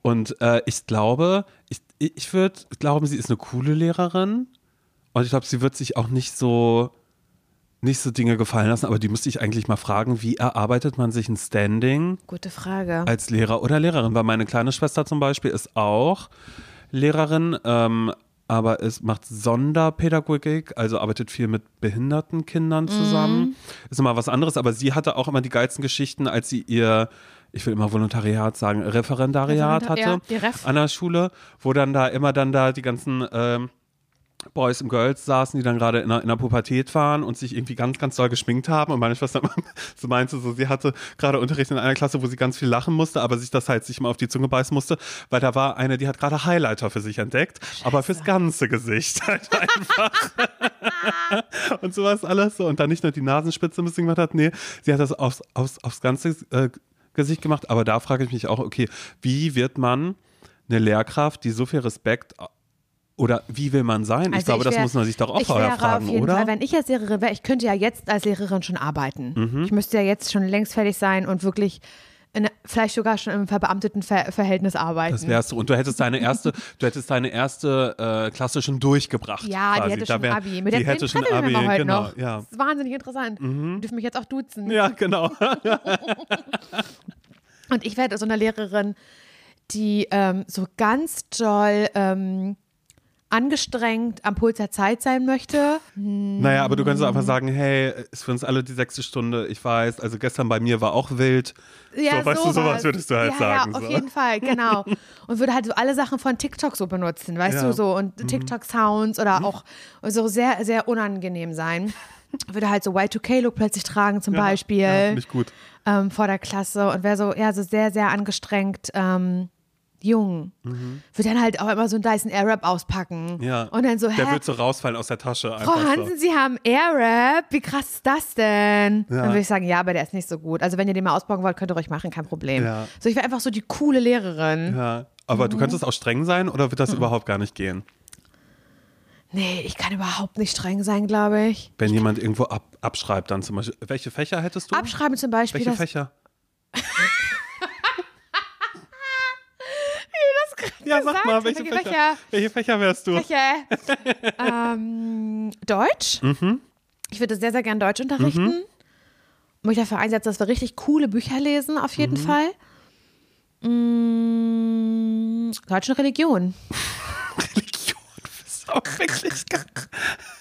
Und äh, ich glaube, ich, ich würde glauben, sie ist eine coole Lehrerin. Und ich glaube, sie wird sich auch nicht so nicht so Dinge gefallen lassen, aber die müsste ich eigentlich mal fragen, wie erarbeitet man sich ein Standing Gute Frage. als Lehrer oder Lehrerin? Weil meine kleine Schwester zum Beispiel ist auch Lehrerin, ähm, aber es macht Sonderpädagogik, also arbeitet viel mit behinderten Kindern zusammen. Ist immer was anderes, aber sie hatte auch immer die geilsten Geschichten, als sie ihr, ich will immer Volontariat sagen, Referendariat Referendar- hatte ja, an der Schule, wo dann da immer dann da die ganzen ähm, Boys und Girls saßen, die dann gerade in der, in der Pubertät waren und sich irgendwie ganz, ganz doll geschminkt haben. Und meine Schwester so meinte so, sie hatte gerade Unterricht in einer Klasse, wo sie ganz viel lachen musste, aber sich das halt sich mal auf die Zunge beißen musste, weil da war eine, die hat gerade Highlighter für sich entdeckt, aber fürs ganze Gesicht halt einfach. und sowas alles so. Und dann nicht nur die Nasenspitze ein bisschen gemacht hat, nee, sie hat das aufs, aufs, aufs ganze äh, Gesicht gemacht. Aber da frage ich mich auch, okay, wie wird man eine Lehrkraft, die so viel Respekt oder wie will man sein? ich Also glaube, das wär- muss man sich doch auch ich vorher fragen, auf jeden oder? Fall, wenn ich als Lehrerin wäre, ich könnte ja jetzt als Lehrerin schon arbeiten. Mhm. Ich müsste ja jetzt schon längst fertig sein und wirklich in, vielleicht sogar schon im verbeamteten Ver Verhältnis arbeiten. das wärst du. Und du hättest deine erste, du hättest deine erste äh, Klasse schon durchgebracht. ja, quasi. die hätte schon wär- Abi. Mit die hätte schon Abi, wir heute genau. noch. Ja. Das ist wahnsinnig interessant. Wir dürfen mich jetzt auch duzen. ja, genau. Und ich werde so eine Lehrerin, die ähm, so ganz doll ähm, angestrengt am Puls der Zeit sein möchte. Naja, aber du könntest einfach sagen, hey, ist für uns alle die sechste Stunde, ich weiß, also gestern bei mir war auch wild. Ja, so, weißt du, sowas würdest du halt ja, sagen. Ja, auf so. jeden Fall, genau. Und würde halt so alle Sachen von TikTok so benutzen, weißt Ja. Mhm. du, so und TikTok-Sounds oder auch so sehr, sehr unangenehm sein. Würde halt so Y2K-Look plötzlich tragen zum Ja, Beispiel Ja, ich gut. ähm, vor der Klasse und wäre so, ja, so sehr, sehr angestrengt ähm, jung. Würde dann halt auch immer so einen Dyson Airwrap auspacken. Mhm. Ja. Und dann so, hä? Der wird so rausfallen aus der Tasche. Frau Hansen, Sie haben Airwrap? Wie krass ist das denn? Ja. Dann würde ich sagen, ja, aber der ist nicht so gut. Also wenn ihr den mal ausbauen wollt, könnt ihr ruhig machen, kein Problem. Ja. So, ich wäre einfach so die coole Lehrerin. so. Ja. Aber du Mhm. könntest auch streng sein oder wird das überhaupt gar nicht gehen? Nee, ich kann überhaupt nicht streng sein, glaube ich. Wenn jemand irgendwo ab, abschreibt, dann zum Beispiel. Welche Fächer hättest du? Abschreiben zum Beispiel. Welche das, Fächer? ja, sag gesagt? mal, welche, Fächer, Fächer? welche Fächer wärst du? Welche? ähm, Deutsch. Mhm. Ich würde sehr, sehr gern Deutsch unterrichten. mich dafür einsetzen, dass wir richtig coole Bücher lesen, auf jeden Mhm. Fall. Mm, Deutsch und Religion. Religion, du bist auch wirklich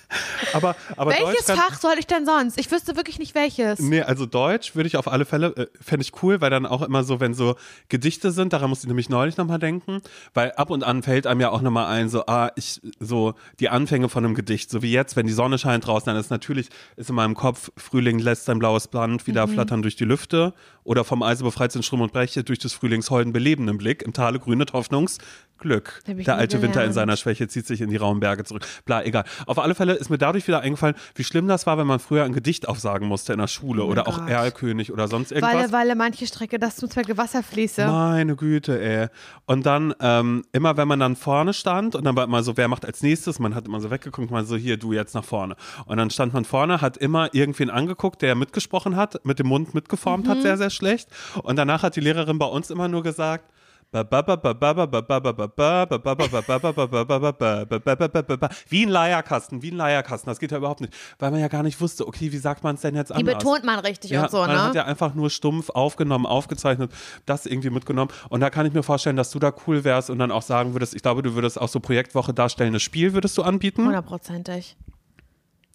Aber, aber Welches Fach soll ich denn sonst? Ich wüsste wirklich nicht welches. Nee, also Deutsch würde ich auf alle Fälle, äh, fände ich cool, weil dann auch immer so, wenn so Gedichte sind, daran musste ich nämlich neulich nochmal denken, weil ab und an fällt einem ja auch nochmal ein, so, ah, ich, so die Anfänge von einem Gedicht, so wie jetzt, wenn die Sonne scheint draußen, dann ist natürlich, ist in meinem Kopf, Frühling lässt sein blaues Band wieder flattern durch die Lüfte oder vom Eise befreit sind Strom und Breche durch des Frühlings holden belebenden Blick, im Tale grünet Hoffnungsglück. Der alte Winter in gelernt. seiner Schwäche zieht sich in die rauen Berge zurück. Bla, egal. Auf alle Fälle ist mir dadurch wieder eingefallen, wie schlimm das war, wenn man früher ein Gedicht aufsagen musste in der Schule Oh oder auch Gott. Erlkönig oder sonst irgendwas. Weil, weil manche Strecke das zum Zwecke Wasser fließe. Meine Güte, ey. Und dann, ähm, immer wenn man dann vorne stand und dann war immer so, wer macht als nächstes? Man hat immer so weggeguckt, man so, hier, du jetzt nach vorne. Und dann stand man vorne, hat immer irgendwen angeguckt, der mitgesprochen hat, mit dem Mund mitgeformt hat, sehr, sehr schlecht. Und danach hat die Lehrerin bei uns immer nur gesagt, wie ein Leierkasten, wie ein Leierkasten. Das geht ja überhaupt nicht, weil man ja gar nicht wusste, okay, wie sagt man es denn jetzt Die anders? betont man richtig Ja, und so, man ne? hat ja einfach nur stumpf aufgenommen, aufgezeichnet, das irgendwie mitgenommen. Und da kann ich mir vorstellen, dass du da cool wärst und dann auch sagen würdest, ich glaube, du würdest auch so Projektwoche darstellendes Spiel würdest du anbieten. Hundertprozentig.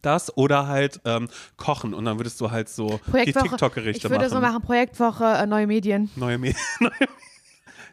Das oder halt ähm, kochen und dann würdest du halt so die. TikTok-Gerichte Ich würde machen. so machen, Projektwoche, äh, neue Medien. Neue Medien. Neue Medien.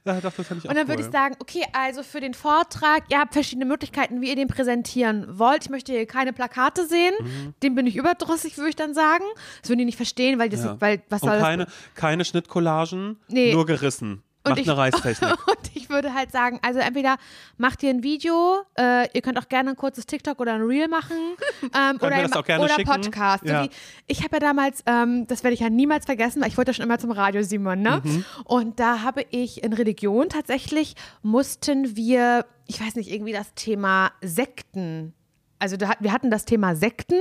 Ja, doch, das fand ich auch Und dann cool. würde ich sagen, okay, also für den Vortrag, ihr habt verschiedene Möglichkeiten, wie ihr den präsentieren wollt. Ich möchte hier keine Plakate sehen. Mhm. Dem bin ich überdrüssig, würde ich dann sagen. Das würden die nicht verstehen, weil das, ja. weil, was und soll keine, keine Schnittcollagen, Nee. nur gerissen. Und Macht ich- eine Reistechnik. das? Und ich würde halt sagen, also entweder macht ihr ein Video, äh, ihr könnt auch gerne ein kurzes TikTok oder ein Reel machen. Ähm, oder das auch gerne oder schicken. Podcast. So Ja. wie, ich habe ja damals, ähm, das werde ich ja niemals vergessen, weil ich wollte ja schon immer zum Radio Simon, ne? Mhm. Und da habe ich in Religion tatsächlich, mussten wir, ich weiß nicht, irgendwie das Thema Sekten, also da, wir hatten das Thema Sekten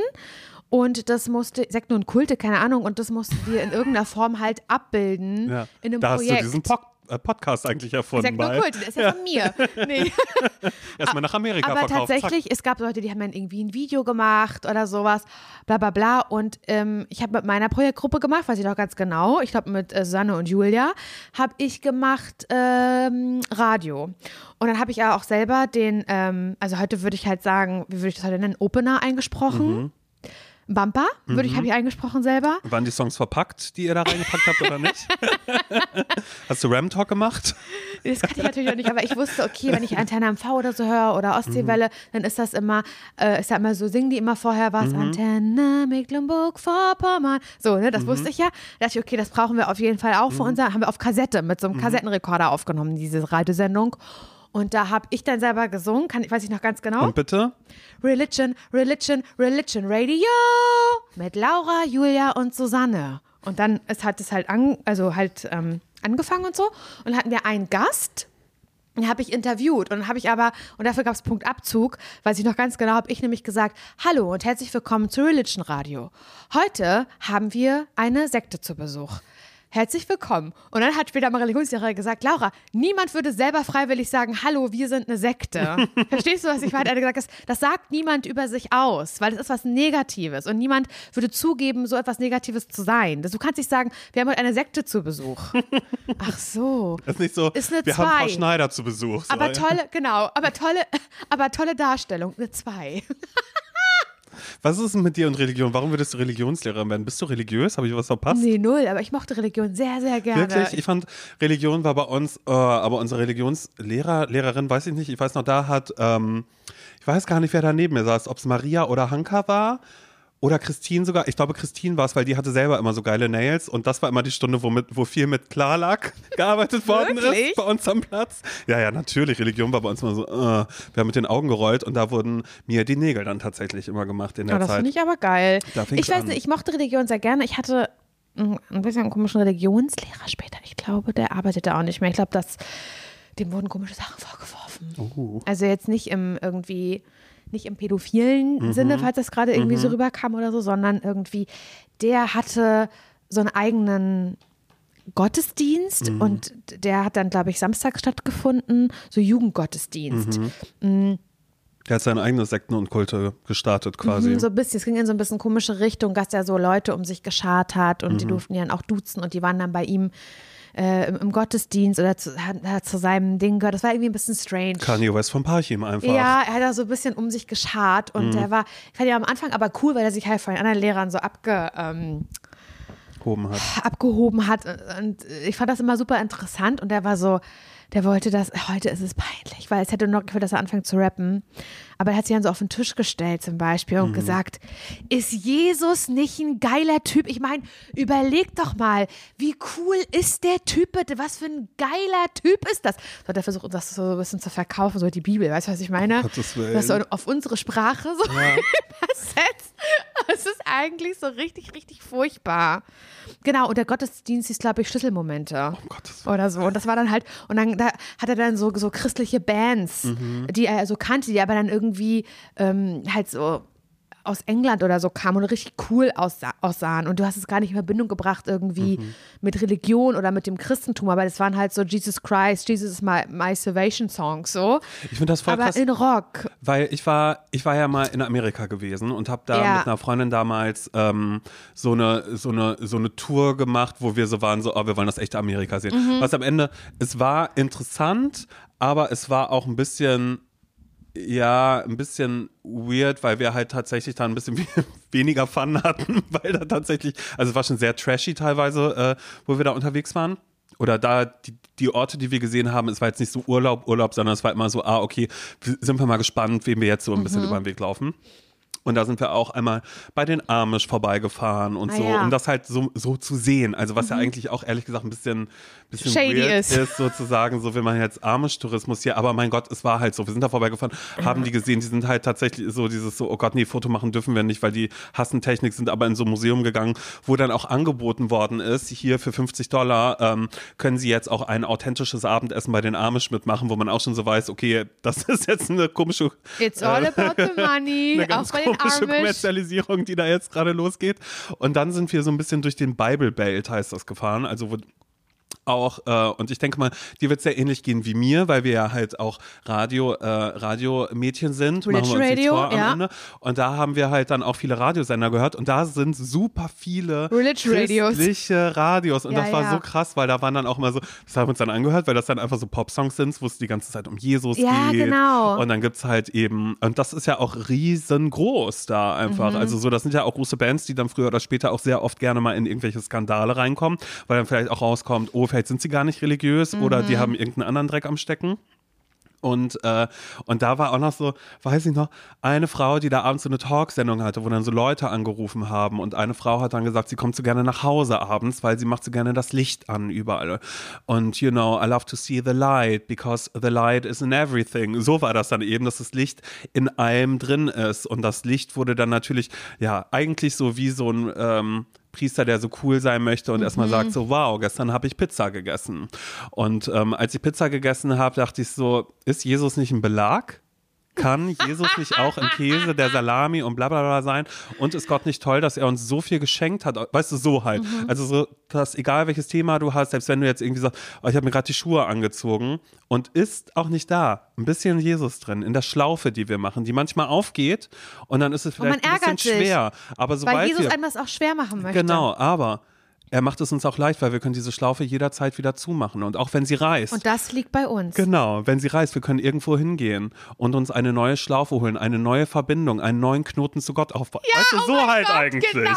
und das musste, Sekten und Kulte, keine Ahnung, und das mussten wir in irgendeiner Form halt abbilden Ja. in einem da Projekt. hast du diesen Pod Podcast eigentlich erfunden. Bei. Kulte, der ist ja, von mir. Nee. Erstmal nach Amerika Aber verkauft. Zack. tatsächlich, es gab Leute, die haben dann irgendwie ein Video gemacht oder sowas, bla bla bla. Und ähm, ich habe mit meiner Projektgruppe gemacht, weiß ich noch ganz genau, ich glaube mit äh, Susanne und Julia, habe ich gemacht ähm, Radio. Und dann habe ich ja auch selber den, ähm, also heute würde ich halt sagen, wie würde ich das heute nennen, Opener eingesprochen. Mhm. Bumper, würde ich, habe ich eingesprochen selber. Waren die Songs verpackt, die ihr da reingepackt habt oder nicht? Hast du Ram Talk gemacht? Das kannte ich natürlich auch nicht, aber ich wusste, okay, wenn ich Antenne MV oder so höre oder Ostseewelle, dann ist das immer, äh, ist ja immer so, singen die immer vorher was, Antenne Mecklenburg-Vorpommern. So, ne, das wusste ich ja. Da dachte ich, okay, das brauchen wir auf jeden Fall auch für unser, haben wir auf Kassette mit so einem Kassettenrekorder aufgenommen, diese Radiosendung. Und da habe ich dann selber gesungen, kann, weiß ich noch ganz genau. Und bitte? Religion, Religion, Religion Radio mit Laura, Julia und Susanne. Und dann es hat es halt an, also halt ähm, angefangen und so. Und hatten wir einen Gast, den habe ich interviewt und habe ich aber, und dafür gab es Punktabzug, weiß ich noch ganz genau, habe ich nämlich gesagt, hallo und herzlich willkommen zu Religion Radio. Heute haben wir eine Sekte zu Besuch. Herzlich willkommen. Und dann hat später mal Religionslehrer gesagt, Laura, niemand würde selber freiwillig sagen, hallo, wir sind eine Sekte. Verstehst du, was ich meine? Er hat gesagt, das, das sagt niemand über sich aus, weil das ist was Negatives. Und niemand würde zugeben, so etwas Negatives zu sein. Du kannst nicht sagen, wir haben heute eine Sekte zu Besuch. Ach so. Das ist nicht so, Ist eine wir haben Frau Zwei. Schneider zu Besuch. So, Aber tolle, genau, aber tolle, aber tolle Darstellung. Eine zwei. Was ist denn mit dir und Religion? Warum würdest du Religionslehrerin werden? Bist du religiös? Habe ich was verpasst? Nee, null, aber ich mochte Religion sehr, sehr gerne. Wirklich? Ich fand, Religion war bei uns, äh, aber unsere Religionslehrer, Lehrerin, weiß ich nicht, ich weiß noch, da hat, ähm, ich weiß gar nicht, wer da neben mir saß, ob es Maria oder Hanka war. Oder Christine sogar. Ich glaube, Christine war es, weil die hatte selber immer so geile Nails und das war immer die Stunde, wo, mit, wo viel mit Klarlack gearbeitet worden Wirklich? ist bei uns am Platz. Ja, ja, natürlich. Religion war bei uns immer so, äh, wir haben mit den Augen gerollt und da wurden mir die Nägel dann tatsächlich immer gemacht in der Oh, das Zeit. finde ich aber geil. Ich weiß an. nicht, ich mochte Religion sehr gerne. Ich hatte ein bisschen einen komischen Religionslehrer später. Ich glaube, der arbeitete auch nicht mehr. Ich glaube, dass dem wurden komische Sachen vorgeworfen. Oh. Also jetzt nicht im irgendwie, nicht im pädophilen Mhm. Sinne, falls das gerade irgendwie so rüberkam oder so, sondern irgendwie, der hatte so einen eigenen Gottesdienst Mhm. und der hat dann, glaube ich, samstags stattgefunden, so Jugendgottesdienst. Mm. Der hat seine eigene Sekten und Kulte gestartet quasi. Mhm, so ein bisschen, es ging in so ein bisschen komische Richtung, dass er so Leute um sich geschart hat und die Mhm. durften ihn dann auch duzen und die waren dann bei ihm äh, im, Gottesdienst oder zu, hat, hat zu seinem Ding gehört. Das war irgendwie ein bisschen strange. Kanye West von Parchim einfach. Ja, er hat da so ein bisschen um sich geschart und Mhm. er war, ich fand ja am Anfang aber cool, weil er sich halt von den anderen Lehrern so abge, ähm, hat. abgehoben hat. Und ich fand das immer super interessant und er war so, der wollte das, heute ist es peinlich, weil es hätte noch gefühlt, dass er anfängt zu rappen. Aber er hat sich dann so auf den Tisch gestellt zum Beispiel und gesagt, ist Jesus nicht ein geiler Typ? Ich meine, überleg doch mal, wie cool ist der Typ bitte? Was für ein geiler Typ ist das? So hat er versucht, das so ein bisschen zu verkaufen, so die Bibel, weißt du, was ich meine? Willen. Das so auf unsere Sprache so übersetzt. Es ist eigentlich so richtig, richtig furchtbar. Genau, und der Gottesdienst ist, glaube ich, Schlüsselmomente. Um Gottes Willen. Oder so. Und das war dann halt, und dann da hat er dann so, so christliche Bands, Mhm. die er so kannte, die aber dann irgendwie ähm, halt so aus England oder so kamen und richtig cool aussah aussahen. Und du hast es gar nicht in Verbindung gebracht irgendwie Mhm. mit Religion oder mit dem Christentum, aber das waren halt so Jesus Christ, Jesus is my, my salvation Songs so. Ich finde das voll aber krass. in Rock. Weil ich war, ich war ja mal in Amerika gewesen und habe da Ja. mit einer Freundin damals ähm, so, eine, so, eine, so eine Tour gemacht, wo wir so waren, so, oh, wir wollen das echte Amerika sehen. Mhm. Was am Ende, es war interessant, aber es war auch ein bisschen, ja, ein bisschen weird, weil wir halt tatsächlich da ein bisschen we- weniger Fun hatten, weil da tatsächlich, also es war schon sehr trashy teilweise, äh, wo wir da unterwegs waren. Oder da die, die Orte, die wir gesehen haben, es war jetzt nicht so Urlaub, Urlaub, sondern es war immer so, ah, okay, sind wir mal gespannt, wem wir jetzt so ein bisschen über den Weg laufen. Und da sind wir auch einmal bei den Amish vorbeigefahren und Ah, so, ja. um das halt so, so zu sehen. Also was ja eigentlich auch ehrlich gesagt ein bisschen, bisschen Shady weird ist. ist, sozusagen, so wir machen jetzt Amish-Tourismus hier, aber mein Gott, es war halt so. Wir sind da vorbeigefahren, haben die gesehen, die sind halt tatsächlich so dieses so, oh Gott, nee, Foto machen dürfen wir nicht, weil die hassen Technik, sind aber in so ein Museum gegangen, wo dann auch angeboten worden ist, hier für 50 Dollar ähm, können sie jetzt auch ein authentisches Abendessen bei den Amish mitmachen, wo man auch schon so weiß, okay, das ist jetzt eine komische It's all about the money, auch bei den komische Amish. Kommerzialisierung, die da jetzt gerade losgeht. Und dann sind wir so ein bisschen durch den Bible Belt, heißt das, gefahren. Also wo auch, äh, und ich denke mal, dir wird es sehr ähnlich gehen wie mir, weil wir ja halt auch Radio, äh, Radiomädchen sind. Religion machen wir uns nichts Radio, ja. Ende. Und da haben wir halt dann auch viele Radiosender gehört und da sind super viele Radios. christliche Radios. Und Ja, das war ja. so krass, weil da waren dann auch mal so, das haben wir uns dann angehört, weil das dann einfach so Popsongs sind, wo es die ganze Zeit um Jesus Ja, geht. genau. Und dann gibt es halt eben, und das ist ja auch riesengroß da einfach. Mhm. Also so, das sind ja auch große Bands, die dann früher oder später auch sehr oft gerne mal in irgendwelche Skandale reinkommen, weil dann vielleicht auch rauskommt, oh, vielleicht sind sie gar nicht religiös oder Mhm. die haben irgendeinen anderen Dreck am Stecken. Und, äh, und da war auch noch so, weiß ich noch, eine Frau, die da abends so eine Talksendung hatte, wo dann so Leute angerufen haben und eine Frau hat dann gesagt, sie kommt so gerne nach Hause abends, weil sie macht so gerne das Licht an überall. Und you know, I love to see the light because the light is in everything. So war das dann eben, dass das Licht in allem drin ist und das Licht wurde dann natürlich, ja, eigentlich so wie so ein ähm, Priester, der so cool sein möchte und erstmal sagt so, wow, gestern habe ich Pizza gegessen. Und ähm, als ich Pizza gegessen habe, dachte ich so, ist Jesus nicht ein Belag? Kann Jesus nicht auch ein Käse, der Salami und bla bla bla sein? Und ist Gott nicht toll, dass er uns so viel geschenkt hat? Weißt du, so halt. Also so, dass egal welches Thema du hast, selbst wenn du jetzt irgendwie sagst, oh, ich habe mir gerade die Schuhe angezogen und ist auch nicht da. Ein bisschen Jesus drin, in der Schlaufe, die wir machen, die manchmal aufgeht und dann ist es vielleicht ein bisschen sich, schwer. Aber sobald Weil Jesus wir, einem das auch schwer machen möchte. Genau, aber er macht es uns auch leicht, weil wir können diese Schlaufe jederzeit wieder zumachen. Und auch wenn sie reißt. Und das liegt bei uns. Genau, wenn sie reißt, wir können irgendwo hingehen und uns eine neue Schlaufe holen, eine neue Verbindung, einen neuen Knoten zu Gott aufbauen. Ja, weißt du, oh so halt Gott, eigentlich. genau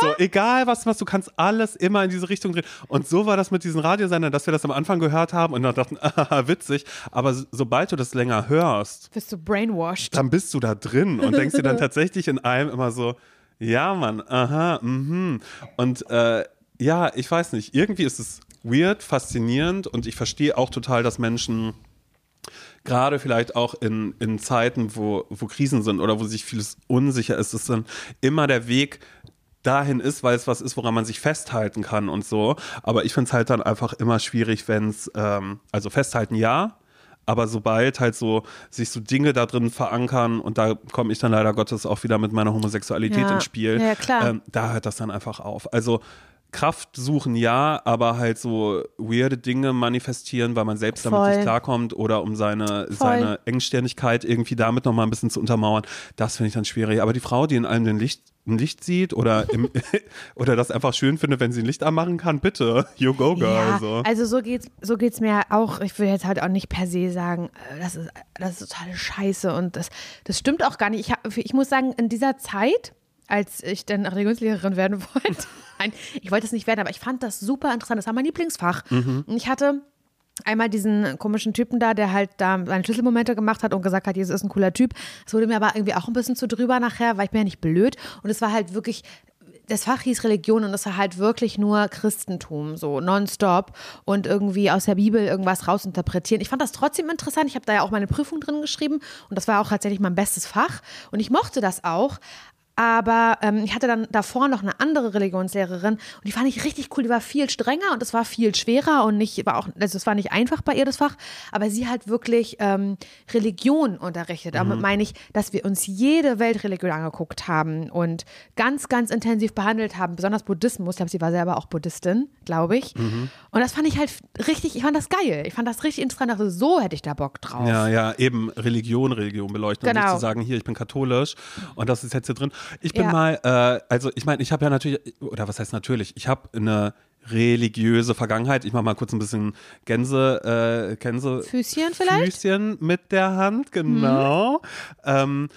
so. egal was du machst, du kannst alles immer in diese Richtung drehen. Und so war das mit diesen Radiosendern, dass wir das am Anfang gehört haben und dann dachten, ah, witzig. Aber so- sobald du das länger hörst, Bist du brainwashed? dann bist du da drin und denkst dir dann tatsächlich in allem immer so, ja, Mann, aha, mhm. Und äh, ja, ich weiß nicht, irgendwie ist es weird, faszinierend und ich verstehe auch total, dass Menschen gerade vielleicht auch in, in Zeiten, wo, wo Krisen sind oder wo sich vieles unsicher ist, dass dann immer der Weg dahin ist, weil es was ist, woran man sich festhalten kann und so. Aber ich finde es halt dann einfach immer schwierig, wenn es, ähm, also festhalten ja, aber sobald halt so sich so Dinge da drin verankern und da komme ich dann leider Gottes auch wieder mit meiner Homosexualität Ja. ins Spiel, Ja, klar. Ähm, da hört das dann einfach auf. Also Kraft suchen, ja, aber halt so weirde Dinge manifestieren, weil man selbst Voll. damit nicht klarkommt oder um seine, seine Engstirnigkeit irgendwie damit nochmal ein bisschen zu untermauern, das finde ich dann schwierig. Aber die Frau, die in allem den Licht, ein Licht sieht oder, im, oder das einfach schön findet, wenn sie ein Licht anmachen kann, bitte, you go girl. Ja, so. also so geht's, so geht's mir auch. Ich will jetzt halt auch nicht per se sagen, äh, das ist, das ist totale Scheiße und das, das stimmt auch gar nicht. Ich, hab, ich muss sagen, in dieser Zeit, als ich dann Religionslehrerin werden wollte, nein, ich wollte es nicht werden, aber ich fand das super interessant. Das war mein Lieblingsfach. Und ich hatte einmal diesen komischen Typen da, der halt da seine Schlüsselmomente gemacht hat und gesagt hat, Jesus ist ein cooler Typ. Es wurde mir aber irgendwie auch ein bisschen zu drüber nachher, weil ich bin ja nicht blöd. Und es war halt wirklich, das Fach hieß Religion und das war halt wirklich nur Christentum, so nonstop und irgendwie aus der Bibel irgendwas rausinterpretieren. Ich fand das trotzdem interessant. Ich habe da ja auch meine Prüfung drin geschrieben und das war auch tatsächlich mein bestes Fach und ich mochte das auch. Aber ähm, ich hatte dann davor noch eine andere Religionslehrerin und die fand ich richtig cool. Die war viel strenger und es war viel schwerer und nicht, war auch, also es war nicht einfach bei ihr das Fach, aber sie hat wirklich ähm, Religion unterrichtet. Damit meine ich, dass wir uns jede Weltreligion angeguckt haben und ganz, ganz intensiv behandelt haben, besonders Buddhismus. Ich glaube, sie war selber auch Buddhistin, glaube ich. Und das fand ich halt richtig, ich fand das geil. Ich fand das richtig interessant. Also so hätte ich da Bock drauf. Ja, ja, eben Religion, Religion beleuchten. Und Genau. nicht zu sagen, hier, ich bin katholisch und das ist jetzt hier drin. Ich bin Ja. mal, äh, also ich meine, ich habe ja natürlich, oder was heißt natürlich, ich habe eine religiöse Vergangenheit. Ich mache mal kurz ein bisschen Gänse, äh, Gänse Füßchen vielleicht? Mhm. Füßchen mit der Hand, genau. Ähm,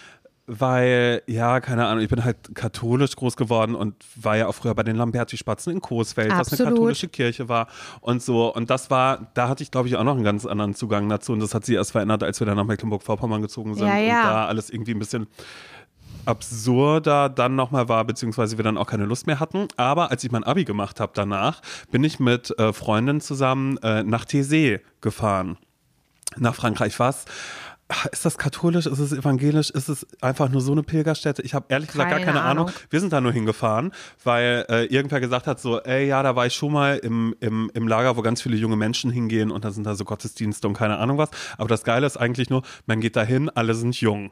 weil, ja, keine Ahnung, ich bin halt katholisch groß geworden und war ja auch früher bei den Lamberti-Spatzen in Coesfeld, was eine katholische Kirche war und so. Und das war, da hatte ich, glaube ich, auch noch einen ganz anderen Zugang dazu. Und das hat sie erst verändert, als wir dann nach Mecklenburg-Vorpommern gezogen sind Ja, ja. und da alles irgendwie ein bisschen absurder dann nochmal war, beziehungsweise wir dann auch keine Lust mehr hatten. Aber als ich mein Abi gemacht habe danach, bin ich mit äh, Freundinnen zusammen äh, nach Thésée gefahren. Nach Frankreich. Was? Ist das katholisch? Ist es evangelisch? Ist es einfach nur so eine Pilgerstätte? Ich habe ehrlich gesagt gar Keine keine Ahnung. Ahnung. Wir sind da nur hingefahren, weil äh, irgendwer gesagt hat, so, ey, ja, da war ich schon mal im, im, im Lager, wo ganz viele junge Menschen hingehen und da sind da so Gottesdienste und keine Ahnung was. Aber das Geile ist eigentlich nur, man geht da hin, alle sind jung.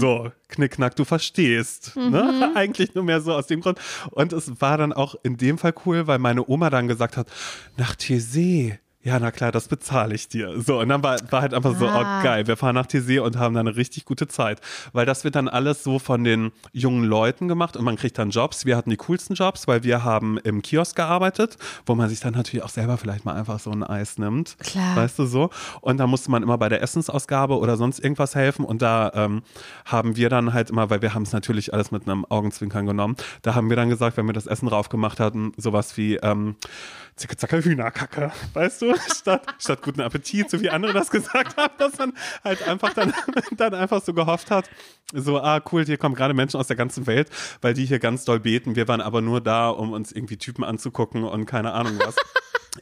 So, knickknack, du verstehst. Ne? Eigentlich nur mehr so aus dem Grund. Und es war dann auch in dem Fall cool, weil meine Oma dann gesagt hat, nach Thésée. Ja, na klar, das bezahle ich dir. So, und dann war, war halt einfach so, Ah. oh geil, wir fahren nach Thésée und haben dann eine richtig gute Zeit. Weil das wird dann alles so von den jungen Leuten gemacht und man kriegt dann Jobs. Wir hatten die coolsten Jobs, weil wir haben im Kiosk gearbeitet, wo man sich dann natürlich auch selber vielleicht mal einfach so ein Eis nimmt. Klar. Weißt du so? Und da musste man immer bei der Essensausgabe oder sonst irgendwas helfen. Und da ähm, haben wir dann halt immer, weil wir haben es natürlich alles mit einem Augenzwinkern genommen, da haben wir dann gesagt, wenn wir das Essen drauf gemacht hatten, sowas wie ähm, Zicke, zacke, Hühnerkacke, weißt du? Statt, statt guten Appetit, so wie andere das gesagt haben, dass man halt einfach dann, dann einfach so gehofft hat, so, ah, cool, hier kommen gerade Menschen aus der ganzen Welt, weil die hier ganz doll beten. Wir waren aber nur da, um uns irgendwie Typen anzugucken und keine Ahnung was.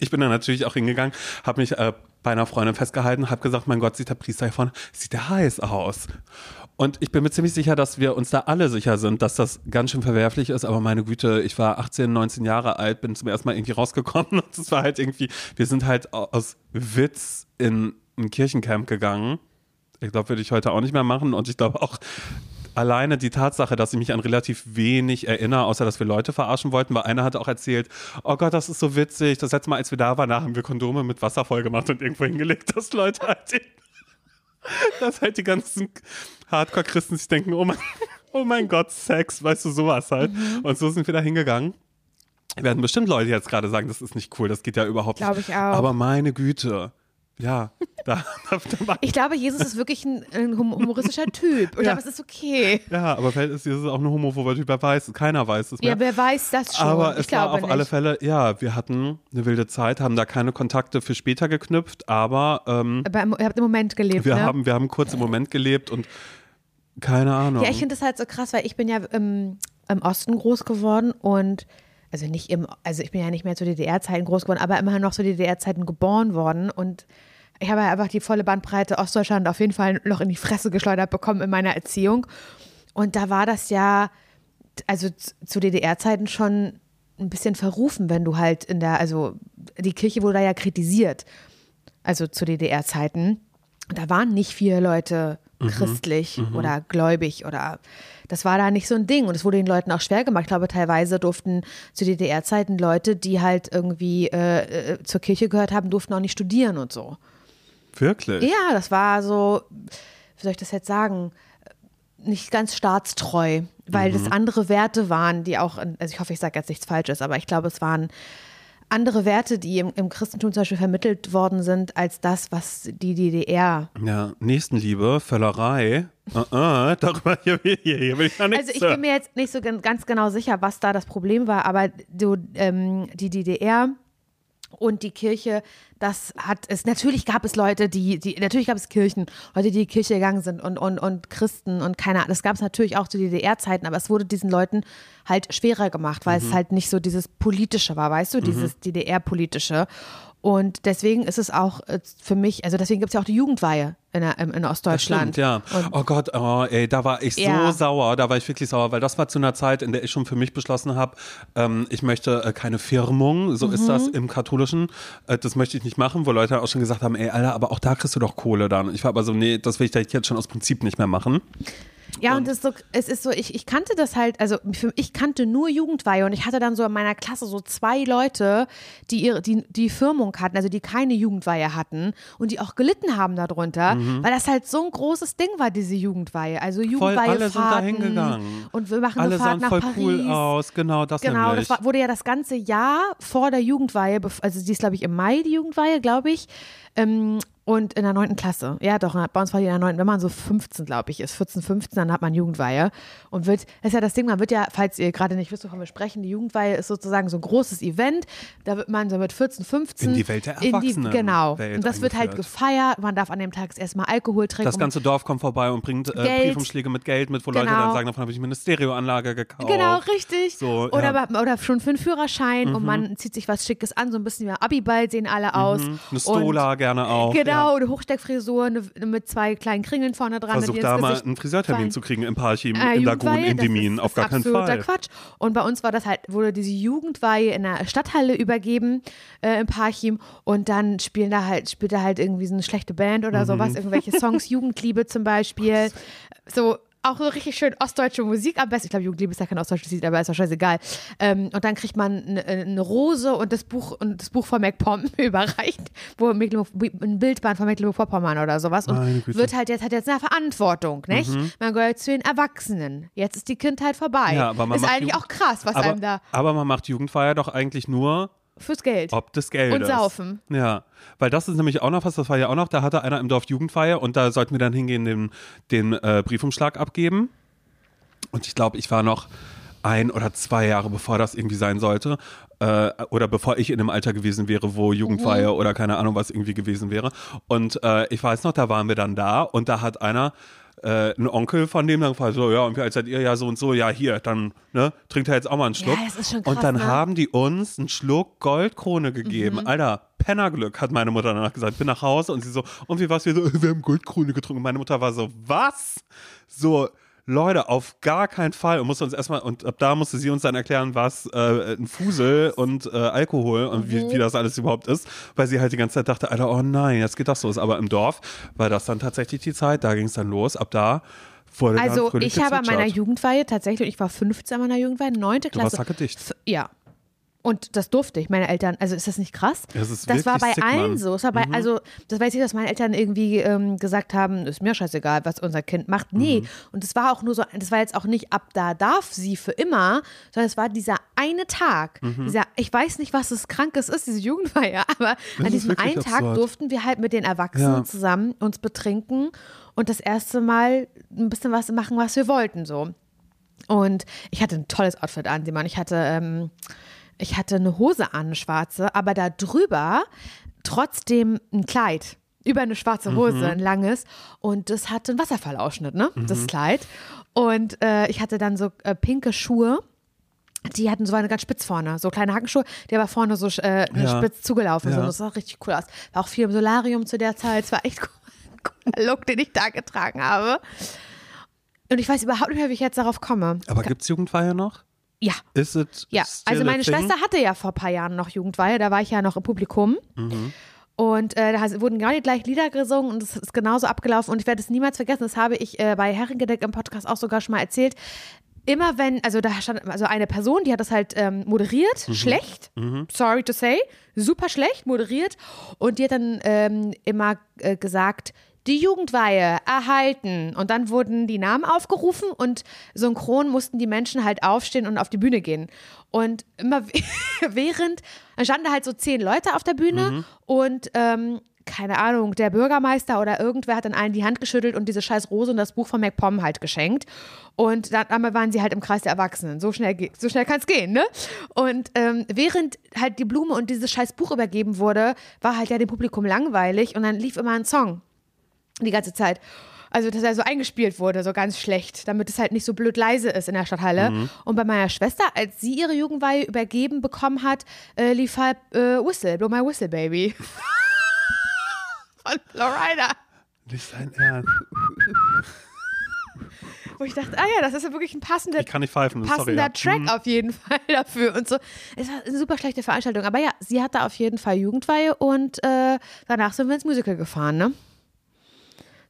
Ich bin dann natürlich auch hingegangen, habe mich äh, bei einer Freundin festgehalten, habe gesagt, mein Gott, sieht der Priester hier vorne, sieht der heiß aus. Und ich bin mir ziemlich sicher, dass wir uns da alle sicher sind, dass das ganz schön verwerflich ist. Aber meine Güte, ich war 18, 19 Jahre alt, bin zum ersten Mal irgendwie rausgekommen. Und es war halt irgendwie, wir sind halt aus Witz in ein Kirchencamp gegangen. Ich glaube, würde ich heute auch nicht mehr machen. Und ich glaube auch, alleine die Tatsache, dass ich mich an relativ wenig erinnere, außer dass wir Leute verarschen wollten, weil einer hat auch erzählt, oh Gott, das ist so witzig. Das letzte Mal, als wir da waren, da haben wir Kondome mit Wasser voll gemacht und irgendwo hingelegt, dass Leute halt, dass halt die ganzen Hardcore-Christen sich denken, oh mein, oh mein Gott, Sex, weißt du, sowas halt. Und so sind wir da hingegangen. Werden bestimmt Leute jetzt gerade sagen, das ist nicht cool, das geht ja überhaupt Glaub nicht. ich auch. Aber meine Güte. Ja, da, da, da Ich glaube, Jesus ist wirklich ein, ein hum- humoristischer Typ. Und ich Ja. glaube, es ist okay. Ja, aber vielleicht ist Jesus auch eine homophobe Typ, wer weiß, keiner weiß es mehr. Ja, wer weiß das schon. aber ich es war auf nicht. alle Fälle, ja, wir hatten eine wilde Zeit, haben da keine Kontakte für später geknüpft, aber ähm, Aber ihr habt im Moment gelebt, wir, ne? haben, wir haben kurz im Moment gelebt und keine Ahnung. Ja, ich finde das halt so krass, weil ich bin ja im, im Osten groß geworden und also nicht im, also ich bin ja nicht mehr zu DDR-Zeiten groß geworden, aber immerhin noch zu DDR-Zeiten geboren worden und ich habe ja einfach die volle Bandbreite Ostdeutschland auf jeden Fall noch in die Fresse geschleudert bekommen in meiner Erziehung. Und da war das ja, also zu DDR-Zeiten schon ein bisschen verrufen, wenn du halt in der, also die Kirche wurde da ja kritisiert, also zu DDR-Zeiten. Da waren nicht viele Leute christlich oder gläubig oder das war da nicht so ein Ding und es wurde den Leuten auch schwer gemacht. Ich glaube, teilweise durften zu DDR-Zeiten Leute, die halt irgendwie äh, äh, zur Kirche gehört haben, durften auch nicht studieren und so. Wirklich? Ja, das war so, wie soll ich das jetzt sagen, nicht ganz staatstreu, weil das andere Werte waren, die auch, also ich hoffe, ich sage jetzt nichts Falsches, aber ich glaube, es waren andere Werte, die im, im Christentum zum Beispiel vermittelt worden sind, als das, was die DDR. Ja, Nächstenliebe, Völlerei. Uh -uh, darüber hier, hier, hier will ich ja nichts Also ich bin mir jetzt nicht so gan- ganz genau sicher, was da das Problem war, aber so, ähm, die DDR und die Kirche, das hat es, natürlich gab es Leute, die, die, natürlich gab es Kirchen, Leute, die in die Kirche gegangen sind und, und, und Christen und keine Ahnung, das gab es natürlich auch zu DDR-Zeiten, aber es wurde diesen Leuten halt schwerer gemacht, weil es halt nicht so dieses Politische war, weißt du, dieses DDR-Politische. Und deswegen ist es auch äh, für mich, also deswegen gibt es ja auch die Jugendweihe in, in, in Das Ostdeutschland. stimmt, ja. Und oh Gott, oh, ey, da war ich Ja. so sauer, da war ich wirklich sauer, weil das war zu einer Zeit, in der ich schon für mich beschlossen habe, ähm, ich möchte äh, keine Firmung, so ist Mhm. das im Katholischen, äh, das möchte ich nicht machen, wo Leute auch schon gesagt haben, ey, Alter, aber auch da kriegst du doch Kohle dann. Ich war aber so, nee, das will ich jetzt schon aus Prinzip nicht mehr machen. Ja, und es ist so, es ist so ich, ich kannte das halt, also für, ich kannte nur Jugendweihe und ich hatte dann so in meiner Klasse so zwei Leute, die ihre, die, die Firmung hatten, also die keine Jugendweihe hatten und die auch gelitten haben darunter, weil das halt so ein großes Ding war, diese Jugendweihe. Also Jugendweihe alle sind da hingegangen. Und wir machen Alle eine Fahrt sahen voll nach Paris. cool aus, genau das Genau, nämlich. das war, wurde ja das ganze Jahr vor der Jugendweihe, also die ist, glaube ich, im Mai, die Jugendweihe, glaube ich. Ähm, und in der neunten Klasse. Ja, doch, bei uns war die in der neunten, wenn man so 15, glaube ich, ist, 14, 15, dann hat man Jugendweihe. Und wird, das ist ja das Ding, man wird ja, falls ihr gerade nicht wisst, wovon wir sprechen, die Jugendweihe ist sozusagen so ein großes Event. Da wird man so mit 14, 15 In die Welt der in die- Erwachsenen Genau. Welt und das wird halt gefeiert. Man darf an dem Tag erstmal Alkohol trinken. das ganze Dorf kommt vorbei und bringt äh. Briefumschläge mit Geld mit, wo Leute Genau. dann sagen, davon habe ich mir eine Stereoanlage gekauft. Genau, richtig. So, oder, ja. Mhm. oder schon für einen Führerschein und man zieht sich was Schickes an, so ein bisschen wie Abiball sehen alle aus. Eine Stola gerne auch. Genau, Ja. eine Hochsteckfrisur eine, mit zwei kleinen Kringeln vorne dran. Versuch da mal einen Friseurtermin zu kriegen im Parchim, Äh, in Lagun, in Demin. Auf gar keinen Fall. Quatsch. Und bei uns war das halt, wurde diese Jugendweihe in der Stadthalle übergeben äh, im Parchim und dann spielen da halt, spielt da halt irgendwie so eine schlechte Band oder Mhm. sowas, irgendwelche Songs, Jugendliebe zum Beispiel. So auch so richtig schön ostdeutsche Musik am besten. Ich glaube, Jugendliebe ist ja kein ostdeutsches Lied, aber ist doch scheißegal. Ähm, und dann kriegt man eine, eine Rose und das Buch und das Buch von MacPom überreicht, wo Mecklenburg, ein Bildband von Mecklenburg-Vorpommern oder sowas. Und wird halt jetzt hat jetzt eine Verantwortung, nicht? Man gehört zu den Erwachsenen. Jetzt ist die Kindheit vorbei. Ja, aber man ist eigentlich Jugend- auch krass, was aber, einem da aber man macht Jugendfeier doch eigentlich nur fürs Geld. ob des Geldes. Und saufen. Ja, weil das ist nämlich auch noch was, das war ja auch noch, da hatte einer im Dorf Jugendfeier und da sollten wir dann hingehen, den, den äh, Briefumschlag abgeben. Und ich glaube, ich war noch ein oder zwei Jahre bevor das irgendwie sein sollte äh, oder bevor ich in einem Alter gewesen wäre, wo Jugendfeier Mhm. oder keine Ahnung was irgendwie gewesen wäre. Und äh, ich weiß noch, da waren wir dann da und da hat einer äh, ein Onkel von dem dann so, ja, und wie alt seid ihr? Ja, so und so, ja, hier, dann, ne, trinkt er jetzt auch mal einen Schluck. Ja, das ist schon krass, und dann ne? haben die uns einen Schluck Goldkrone gegeben. Mhm. Alter, Pennerglück, hat meine Mutter danach gesagt. Bin nach Hause und sie so, und wie war's? Wir so, wir haben Goldkrone getrunken. Meine Mutter war so, was? So, Leute, auf gar keinen Fall. Und musste uns erstmal, und ab da musste sie uns dann erklären, was äh, ein Fusel und äh, Alkohol und Mhm. wie, wie das alles überhaupt ist, weil sie halt die ganze Zeit dachte, Alter, oh nein, jetzt geht das los. Aber im Dorf war das dann tatsächlich die Zeit, da ging es dann los. Ab da wurde Also ich habe an meiner. Jugendweihe tatsächlich, ich war 15 an meiner Jugendweihe, neunte Du warst Klasse. F- Ja. Und das durfte ich, meine Eltern, also ist das nicht krass? Es ist das war bei sick, allen Mann. Mhm. so. Es war bei, Also, das weiß ich, dass meine Eltern irgendwie ähm, gesagt haben, ist mir scheißegal, was unser Kind macht. Nee. Mhm. Und das war auch nur so, das war jetzt auch nicht ab da darf sie für immer, sondern es war dieser eine Tag. Mhm. Dieser, ich weiß nicht, was es Krankes ist, diese Jugendweihe, aber an ist diesem einen Tag absurd. durften wir halt mit den Erwachsenen Ja. zusammen uns betrinken und das erste Mal ein bisschen was machen, was wir wollten, so. Und ich hatte ein tolles Outfit an, Simon. Ich hatte, ähm, ich hatte eine Hose an, eine schwarze, aber da drüber trotzdem ein Kleid. Über eine schwarze Hose, ein langes. Und das hatte einen Wasserfallausschnitt, ne? Das Kleid. Und äh, ich hatte dann so äh, pinke Schuhe. Die hatten so eine ganz spitz vorne, so kleine Hackenschuhe, die aber vorne so äh, Ja. spitz zugelaufen sind. Ja. Das sah richtig cool aus. War auch viel im Solarium zu der Zeit. Es war echt ein cooler Look, den ich da getragen habe. Und ich weiß überhaupt nicht mehr, wie ich jetzt darauf komme. Aber gibt's Jugendfeier noch? Ja, Ist es ja. Also meine? Schwester hatte ja vor ein paar Jahren noch Jugendweihe, da war ich ja noch im Publikum. Und äh, da wurden genau die gleichen Lieder gesungen und es ist genauso abgelaufen. Und ich werde es niemals vergessen, das habe ich äh, bei Herrengedeck im Podcast auch sogar schon mal erzählt. Immer wenn, also da stand also eine Person, die hat das halt ähm, moderiert, Mhm. schlecht, sorry to say, super schlecht moderiert. Und die hat dann ähm, immer äh, gesagt, die Jugendweihe erhalten. Und dann wurden die Namen aufgerufen und synchron mussten die Menschen halt aufstehen und auf die Bühne gehen. Und immer während, dann standen da halt so zehn Leute auf der Bühne und ähm, keine Ahnung, der Bürgermeister oder irgendwer hat dann allen die Hand geschüttelt und diese scheiß Rose und das Buch von MacPom halt geschenkt. Und dann einmal waren sie halt im Kreis der Erwachsenen. So schnell, so schnell kann es gehen, ne? Und ähm, während halt die Blume und dieses scheiß Buch übergeben wurde, war halt ja dem Publikum langweilig und dann lief immer ein Song die ganze Zeit. Also, dass er so eingespielt wurde, so ganz schlecht, damit es halt nicht so blöd leise ist in der Stadthalle. Und bei meiner Schwester, als sie ihre Jugendweihe übergeben bekommen hat, äh, lief halt äh, Whistle, Blow My Whistle Baby. Von Florida. Nicht sein Ernst. Wo ich dachte, ah ja, das ist ja wirklich ein passender, pfeifen, sorry. passender Ja. Track Mhm. auf jeden Fall dafür und so. Es war eine super schlechte Veranstaltung. Aber ja, sie hatte auf jeden Fall Jugendweihe und äh, danach sind wir ins Musical gefahren, ne?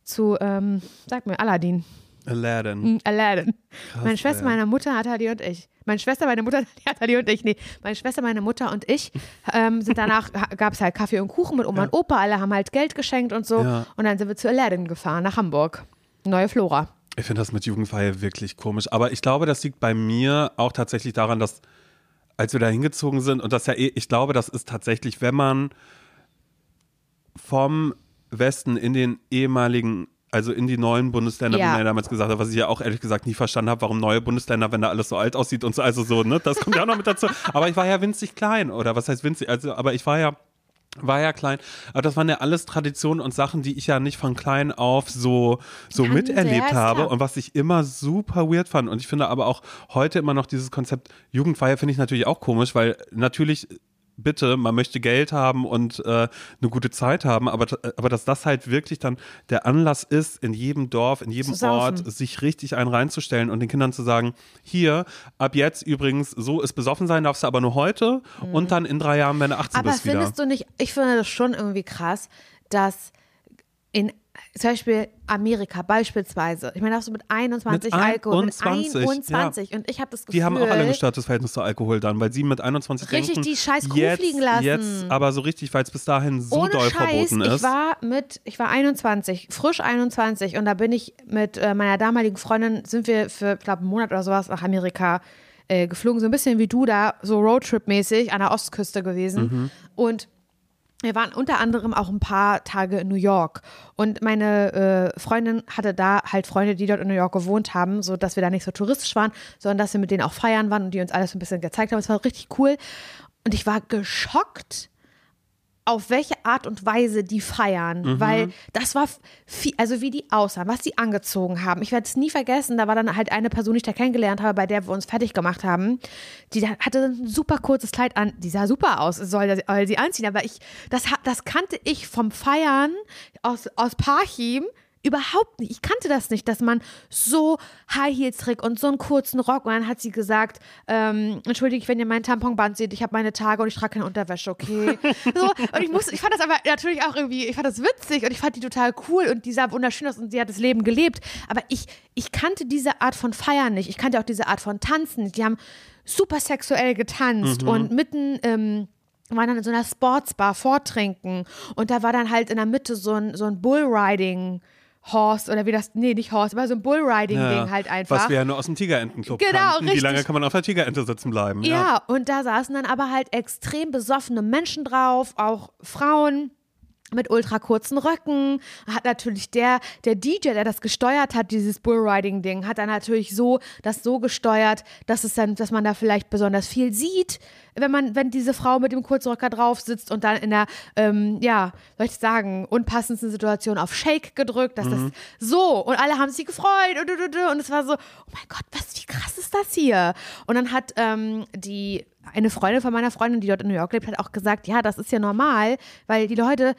Zu, ähm, sag mir, Aladdin. Aladdin. Mm, Aladdin. meine Schwester, ja. meine Mutter, Nathalie und ich. Meine Schwester, meine Mutter, Nathalie und ich. Nee, meine Schwester, meine Mutter und ich ähm, sind danach, gab es halt Kaffee und Kuchen mit Oma und Opa. Alle haben halt Geld geschenkt und so. Ja. Und dann sind wir zu Aladdin gefahren, nach Hamburg. Neue Flora. Ich finde das mit Jugendweihe wirklich komisch. Aber ich glaube, das liegt bei mir auch tatsächlich daran, dass als wir da hingezogen sind und das ja eh, ich glaube, das ist tatsächlich, wenn man vom Westen in den ehemaligen, also in die neuen Bundesländer, Ja. wie man ja damals gesagt hat, was ich ja auch ehrlich gesagt nie verstanden habe, warum neue Bundesländer, wenn da alles so alt aussieht und so, also so, ne, das kommt ja auch noch mit dazu. Aber ich war ja winzig klein, oder was heißt winzig, also, aber ich war ja war ja klein, aber das waren ja alles Traditionen und Sachen, die ich ja nicht von klein auf so, so Kannte, miterlebt habe klar. und was ich immer super weird fand. Und ich finde aber auch heute immer noch dieses Konzept Jugendfeier finde ich natürlich auch komisch, weil natürlich bitte, man möchte Geld haben und äh, eine gute Zeit haben, aber, aber dass das halt wirklich dann der Anlass ist, in jedem Dorf, in jedem. Ort sich richtig einen reinzustellen und den Kindern zu sagen, hier, ab jetzt übrigens, so ist besoffen sein darfst du aber nur heute und dann in drei Jahren, wenn du 18 Mhm. Aber bist, wieder. findest du nicht, ich finde das schon irgendwie krass, dass in zum Beispiel Amerika beispielsweise, ich meine, darfst du mit 21 Mit Alkohol, 21, mit 21 und ich habe das Gefühl, Die haben auch alle ein gestörtes Verhältnis zu Alkohol dann, weil sie mit 21 Richtig denken, die scheiß Kuh jetzt, fliegen lassen. Jetzt, aber so richtig, weil es bis dahin so ohne doll Scheiß, verboten ich ist. war mit, ich war 21, frisch 21 und da bin ich mit äh, meiner damaligen Freundin, sind wir für, ich glaube, einen Monat oder sowas nach Amerika äh, geflogen, so ein bisschen wie du da, so Roadtrip-mäßig an der Ostküste gewesen Mhm. und wir waren unter anderem auch ein paar Tage in New York und meine äh, Freundin hatte da halt Freunde, die dort in New York gewohnt haben, so dass wir da nicht so touristisch waren, sondern dass wir mit denen auch feiern waren und die uns alles ein bisschen gezeigt haben. Es war richtig cool und ich war geschockt, auf welche Art und Weise die feiern, weil das war viel, also wie die aussahen, was die angezogen haben. Ich werde es nie vergessen, da war dann halt eine Person, die ich da kennengelernt habe, bei der wir uns fertig gemacht haben, die hatte ein super kurzes Kleid an, die sah super aus, soll, soll sie anziehen, aber ich, das, das kannte ich vom Feiern aus, aus Parchim überhaupt nicht. Ich kannte das nicht, dass man so High Heels trägt und so einen kurzen Rock. Und dann hat sie gesagt, ähm, entschuldige, wenn ihr meinen Tamponband seht, ich habe meine Tage und ich trage keine Unterwäsche, okay? so, und ich musste, ich fand das aber natürlich auch irgendwie, ich fand das witzig und ich fand die total cool und die sah wunderschön aus und sie hat das Leben gelebt. Aber ich, ich kannte diese Art von Feiern nicht. Ich kannte auch diese Art von Tanzen. nicht. Die haben super sexuell getanzt und mitten, ähm, waren dann in so einer Sportsbar vortrinken und da war dann halt in der Mitte so ein, so ein Bullriding Horse oder wie das, nee, nicht Horse, aber so ein Bullriding-Ding halt einfach. Was wir ja nur aus dem Tigerentenclub Genau, kannten. Wie richtig. lange kann man auf der Tigerente sitzen bleiben? ja, und da saßen dann aber halt extrem besoffene Menschen drauf, auch Frauen mit ultra kurzen Röcken. Hat natürlich der, der DJ, der das gesteuert hat, dieses Bullriding-Ding, hat dann natürlich so das so gesteuert, dass es dann, dass man da vielleicht besonders viel sieht, wenn man, wenn diese Frau mit dem Kurzröcker drauf sitzt und dann in der, ähm, ja, soll ich sagen, unpassendsten Situation auf Shake gedrückt, dass das so und alle haben sich gefreut und, und, und, und es war so, oh mein Gott, was, wie krass ist das hier? Und dann hat ähm, die eine Freundin von meiner Freundin, die dort in New York lebt, hat auch gesagt, ja, das ist ja normal, weil die Leute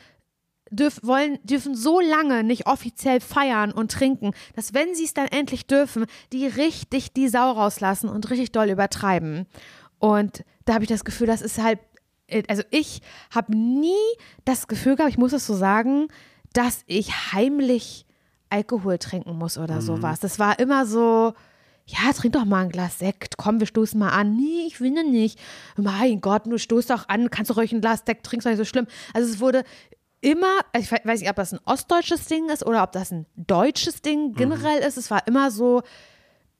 dürf, wollen, dürfen so lange nicht offiziell feiern und trinken, dass wenn sie es dann endlich dürfen, die richtig die Sau rauslassen und richtig doll übertreiben. Und da habe ich das Gefühl, das ist halt äh, also ich habe nie das Gefühl gehabt, ich muss es so sagen, dass ich heimlich Alkohol trinken muss oder sowas. Das war immer so, ja, trink doch mal ein Glas Sekt, komm, wir stoßen mal an. Nee, ich will nicht. Mein Gott, du stoßt doch an, kannst doch ruhig ein Glas Sekt trinken, ist doch nicht so schlimm. Also es wurde immer, also ich weiß nicht, ob das ein ostdeutsches Ding ist oder ob das ein deutsches Ding generell ist. Es war immer so,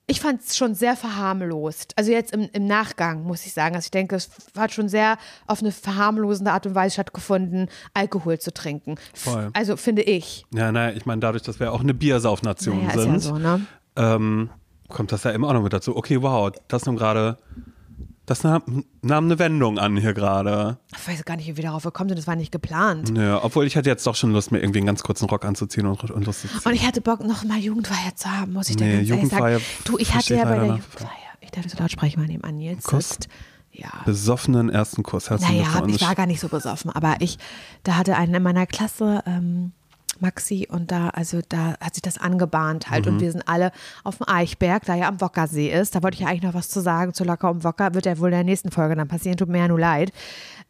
ich fand es schon sehr verharmlost. Also jetzt im, im Nachgang muss ich sagen. Also ich denke, es hat schon sehr auf eine verharmlosende Art und Weise stattgefunden, Alkohol zu trinken. Voll. Also finde ich. Ja, naja, ich meine, dadurch, dass wir auch eine Biersaufnation Naja, sind, ja so, ne? ähm, kommt das ja immer auch noch mit dazu. Okay, wow, das nun gerade, das nahm, nahm eine Wendung an hier gerade. Ich weiß gar nicht, wie wir darauf gekommen sind. Das war nicht geplant. Nö, obwohl ich hatte jetzt doch schon Lust, mir irgendwie einen ganz kurzen Rock anzuziehen und, und lustig zu Und ich hatte Bock, noch mal Jugendweihe zu haben, muss ich dir Nee, ganz ehrlich sagen. Du, ich hatte ja ich bei der. Jugendweihe, ich darf so laut sprechen, mal nebenan Nils Kuss? sitzt. Ja. besoffenen ersten Kuss. Herzlichen Naja, ich war gar nicht so besoffen, aber ich, da hatte einen in meiner Klasse, ähm, Maxi, und da, also da hat sich das angebahnt halt. Mhm. Und wir sind alle auf dem Eichberg, da ja am Wockersee ist. Da wollte ich ja eigentlich noch was zu sagen zu Locker um Wocker. Wird ja wohl in der nächsten Folge dann passieren, tut mir ja nur leid.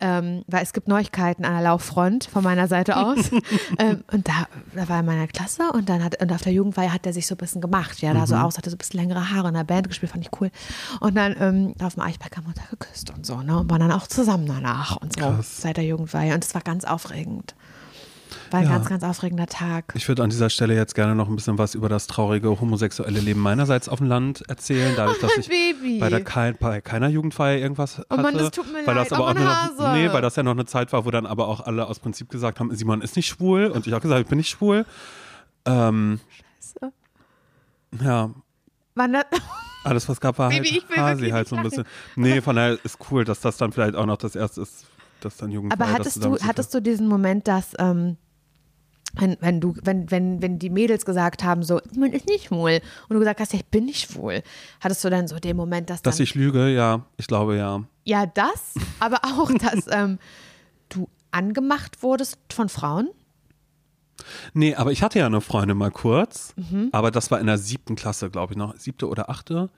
Ähm, weil es gibt Neuigkeiten an der Lauffront von meiner Seite aus. ähm, und da, da war er in meiner Klasse und dann hat, und auf der Jugendweihe hat er sich so ein bisschen gemacht. Ja, da so aus, hatte so ein bisschen längere Haare in der Band gespielt, fand ich cool. Und dann ähm, auf dem Eichberg haben wir uns da geküsst und so, ne? Und waren dann auch zusammen danach und so Krass. seit der Jugendweihe. Und es war ganz aufregend. War ein Ja. ganz, ganz aufregender Tag. Ich würde an dieser Stelle jetzt gerne noch ein bisschen was über das traurige homosexuelle Leben meinerseits auf dem Land erzählen, dadurch, dass ich Baby. bei, der kein, bei keiner Jugendfeier irgendwas hatte. Oh Mann, das tut mir weil leid. Das aber Oh auch noch, nee, weil das ja noch eine Zeit war, wo dann aber auch alle aus Prinzip gesagt haben, Simon ist nicht schwul und ich auch gesagt, ich bin nicht schwul. Ähm, Scheiße. ja, Wann das, alles was gab war halt Baby, Hasi halt so ein bisschen. Nee, von daher ist cool, dass das dann vielleicht auch noch das erste ist, dass dann Jugendfeier aber hattest du, hattest du diesen Moment, dass ähm, wenn, wenn du, wenn, wenn, wenn die Mädels gesagt haben, so, man ist nicht schwul, und du gesagt hast, ja, ich bin nicht schwul, hattest du dann so den Moment, dass dann, Dass ich lüge, ja, ich glaube ja. ja, das, aber auch, dass ähm, du angemacht wurdest von Frauen? Nee, aber ich hatte ja eine Freundin mal kurz, Mhm. aber das war in der siebten Klasse, glaube ich noch. Siebte oder achte?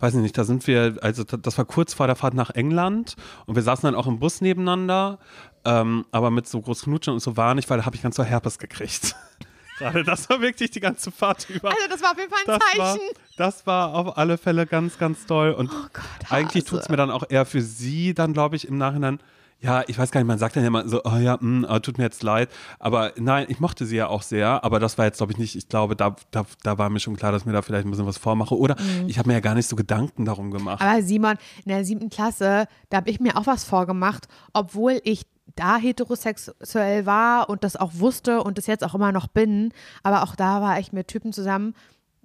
Weiß ich nicht, da sind wir, also da- das war kurz vor der Fahrt nach England und wir saßen dann auch im Bus nebeneinander, ähm, aber mit so groß Knutschen und so war nicht, weil da habe ich ganz so Herpes gekriegt. Gerade das war wirklich die ganze Fahrt über. Also das war auf jeden Fall ein das war, Zeichen. das war auf alle Fälle ganz, ganz toll. Und Oh Gott, eigentlich tut es mir dann auch eher für sie dann, glaube ich, im Nachhinein. Ja, ich weiß gar nicht, man sagt dann ja immer so, oh ja, mh, oh, tut mir jetzt leid. Aber nein, ich mochte sie ja auch sehr, aber das war jetzt, glaube ich, nicht, ich glaube, da, da, da war mir schon klar, dass ich mir da vielleicht ein bisschen was vormache. Oder Mhm. ich habe mir ja gar nicht so Gedanken darum gemacht. Aber Simon, in der siebten Klasse, da habe ich mir auch was vorgemacht, obwohl ich da heterosexuell war und das auch wusste und das jetzt auch immer noch bin. Aber auch da war ich mit Typen zusammen,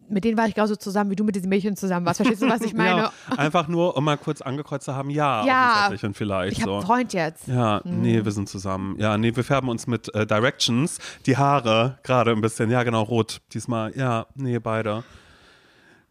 mit denen war ich genauso zusammen, wie du mit diesen Mädchen zusammen warst. Verstehst du, was ich meine? ja, einfach nur, um mal kurz angekreuzt zu haben, ja, Ja. und vielleicht ich habe so. einen Freund jetzt. Ja, nee, wir sind zusammen. Ja, nee, wir färben uns mit äh, Directions die Haare gerade ein bisschen. Ja, genau, rot diesmal. Ja, nee, beide.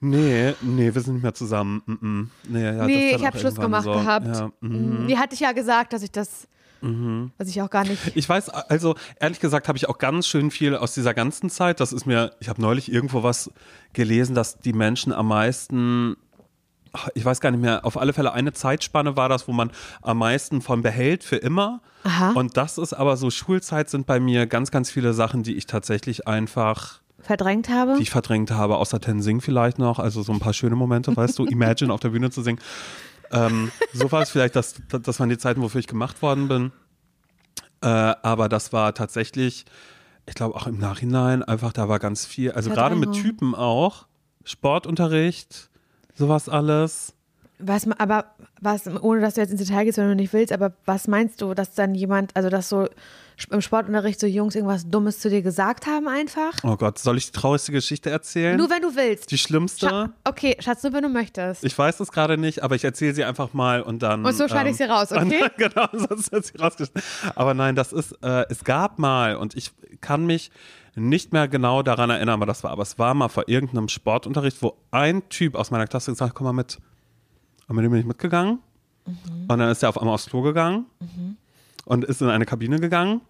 Nee, nee, wir sind nicht mehr zusammen. Mm -mm. Nee, ja, nee, ich habe Schluss gemacht so. gehabt. Ja, mhm. Die hatte ich ja gesagt, dass ich das, dass ich auch gar nicht. Ich weiß, also ehrlich gesagt habe ich auch ganz schön viel aus dieser ganzen Zeit. Das ist mir, ich habe neulich irgendwo was gelesen, dass die Menschen am meisten, ich weiß gar nicht mehr, auf alle Fälle eine Zeitspanne war das, wo man am meisten von behält für immer. Aha. Und das ist aber so, Schulzeit sind bei mir ganz, ganz viele Sachen, die ich tatsächlich einfach, verdrängt habe. die ich verdrängt habe, außer Tensing vielleicht noch, also so ein paar schöne Momente, weißt du, Imagine auf der Bühne zu singen. Ähm, so war es vielleicht, das, das waren die Zeiten, wofür ich gemacht worden bin. Äh, aber das war tatsächlich, ich glaube auch im Nachhinein, einfach da war ganz viel, also gerade mit Verdrängung. Typen auch, Sportunterricht, sowas alles. Was, aber was, ohne dass du jetzt ins Detail gehst, wenn du nicht willst, aber was meinst du, dass dann jemand, also dass so im Sportunterricht so Jungs irgendwas Dummes zu dir gesagt haben einfach? Oh Gott, soll ich die traurigste Geschichte erzählen? Nur wenn du willst. die schlimmste? Scha okay, Schatz, nur wenn du möchtest. Ich weiß es gerade nicht, aber ich erzähle sie einfach mal und dann. Und so schneide ich sie raus, und okay? dann- genau, sonst wird sie rausgeschnitten. Aber nein, das ist, äh, es gab mal und ich kann mich nicht mehr genau daran erinnern, aber das war, aber es war mal vor irgendeinem Sportunterricht, wo ein Typ aus meiner Klasse gesagt hat, komm mal mit. Und mit dem bin ich mitgegangen. Mhm. Und dann ist er auf einmal aufs Klo gegangen und ist in eine Kabine gegangen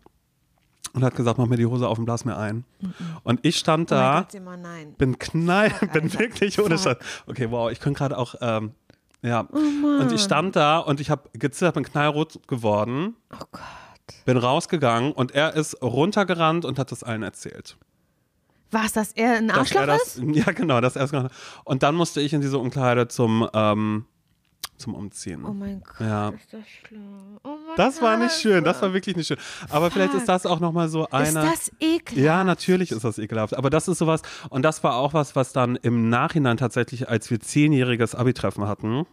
und hat gesagt, mach mir die Hose auf und blas mir ein. Und ich stand Mhm. oh da Gott, Simon, nein. bin knall, bin Alter. wirklich ohne Fuck. Scheiß. Okay, wow, ich könnte gerade auch, ähm, Ja. und ich stand da und ich habe gezittert, bin knallrot geworden. Oh Gott. Bin rausgegangen und er ist runtergerannt und hat das allen erzählt. War es, dass er ein Dass Arschloch er das, ist? ja, genau, dass er es. Und dann musste ich in diese Umkleide zum, ähm, zum Umziehen. Oh mein Gott, Ja. ist das schlimm. Oh Das war nicht schön, das war wirklich nicht schön. Aber vielleicht ist das auch nochmal so Ist eine. das ekelhaft? Ja, natürlich ist das ekelhaft. Aber das ist sowas, und das war auch was, was dann im Nachhinein tatsächlich, als wir zehnjähriges Abi-Treffen hatten,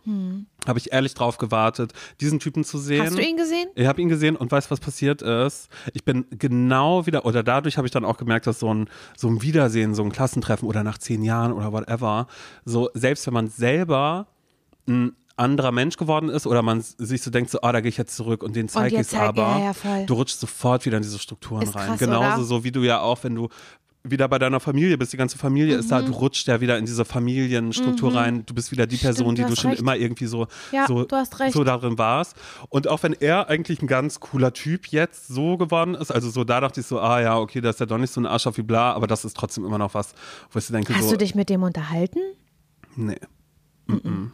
habe ich ehrlich drauf gewartet, diesen Typen zu sehen. Hm. Hast du ihn gesehen? Ich habe ihn gesehen und weißt, was passiert ist? Ich bin genau wieder, oder dadurch habe ich dann auch gemerkt, dass so ein, so ein Wiedersehen, so ein Klassentreffen oder nach zehn Jahren oder whatever, so selbst wenn man selber ein anderer Mensch geworden ist oder man sich so denkt, so, ah, da gehe ich jetzt zurück und den zeige ich zeig- aber, ja, ja, du rutschst sofort wieder in diese Strukturen Ist rein. krass, Genauso oder? so wie du ja auch, wenn du wieder bei deiner Familie bist, die ganze Familie ist da, Mhm. du rutschst ja wieder in diese Familienstruktur rein, du bist wieder die Person, Stimmt, die du du schon recht. immer irgendwie so, Ja, so, so darin warst. Und auch wenn er eigentlich ein ganz cooler Typ jetzt so geworden ist, also so da dachte ich so, ah ja, okay, das ist ja doch nicht so ein Arsch auf wie bla, aber das ist trotzdem immer noch was, wo ich denke, Hast so, du dich mit dem unterhalten? nee,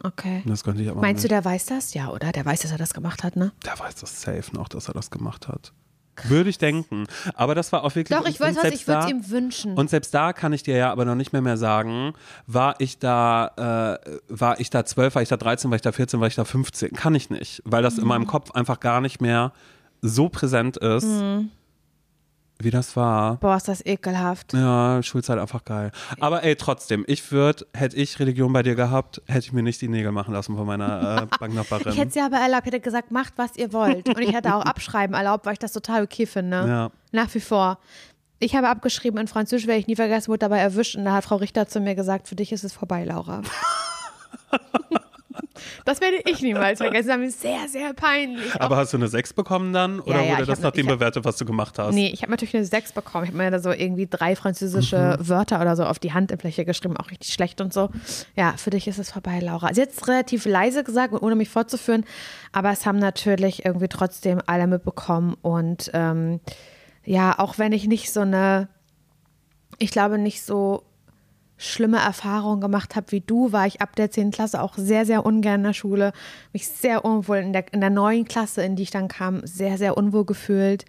Okay. das könnte ich aber Meinst du, nicht. der weiß das? Ja, oder? Der weiß, dass er das gemacht hat, ne? Der weiß das safe noch, dass er das gemacht hat. Würde ich denken. Aber das war auch wirklich. Doch, ich weiß was, ich würde es ihm wünschen. Und selbst da kann ich dir ja aber noch nicht mehr mehr sagen, war ich da, äh, war ich da 12, war ich da 13, war ich da 14, war ich da 15. Kann ich nicht, weil das in Mhm. meinem Kopf einfach gar nicht mehr so präsent ist, Mhm. Wie das war. Boah, ist das ekelhaft. Ja, Schulzeit einfach geil. Aber ey, trotzdem, ich würde, hätte ich Religion bei dir gehabt, hätte ich mir nicht die Nägel machen lassen von meiner äh, Banknachbarin. Ich hätte ja aber erlaubt, hätte gesagt, macht, was ihr wollt. Und ich hätte auch abschreiben erlaubt, weil ich das total okay finde. Ja. Nach wie vor. Ich habe abgeschrieben in Französisch, werde ich nie vergessen, wurde dabei erwischt. Und da hat Frau Richter zu mir gesagt, für dich ist es vorbei, Laura. das werde ich niemals vergessen. Das war mir sehr, sehr peinlich. Aber hast du eine 6 bekommen dann? Oder Ja, ja, wurde das nach dem bewertet, was du gemacht hast? Nee, ich habe natürlich eine 6 bekommen. Ich habe mir da so irgendwie drei französische Mhm. Wörter oder so auf die Handfläche geschrieben, auch richtig schlecht und so. Ja, für dich ist es vorbei, Laura. Hat es relativ leise gesagt und ohne mich fortzuführen, aber es haben natürlich irgendwie trotzdem alle mitbekommen und ähm, ja, auch wenn ich nicht so eine, ich glaube nicht so schlimme Erfahrungen gemacht habe wie du, war ich ab der 10. Klasse auch sehr, sehr ungern in der Schule. Mich sehr unwohl in der, in der neuen Klasse, in die ich dann kam, sehr, sehr unwohl gefühlt.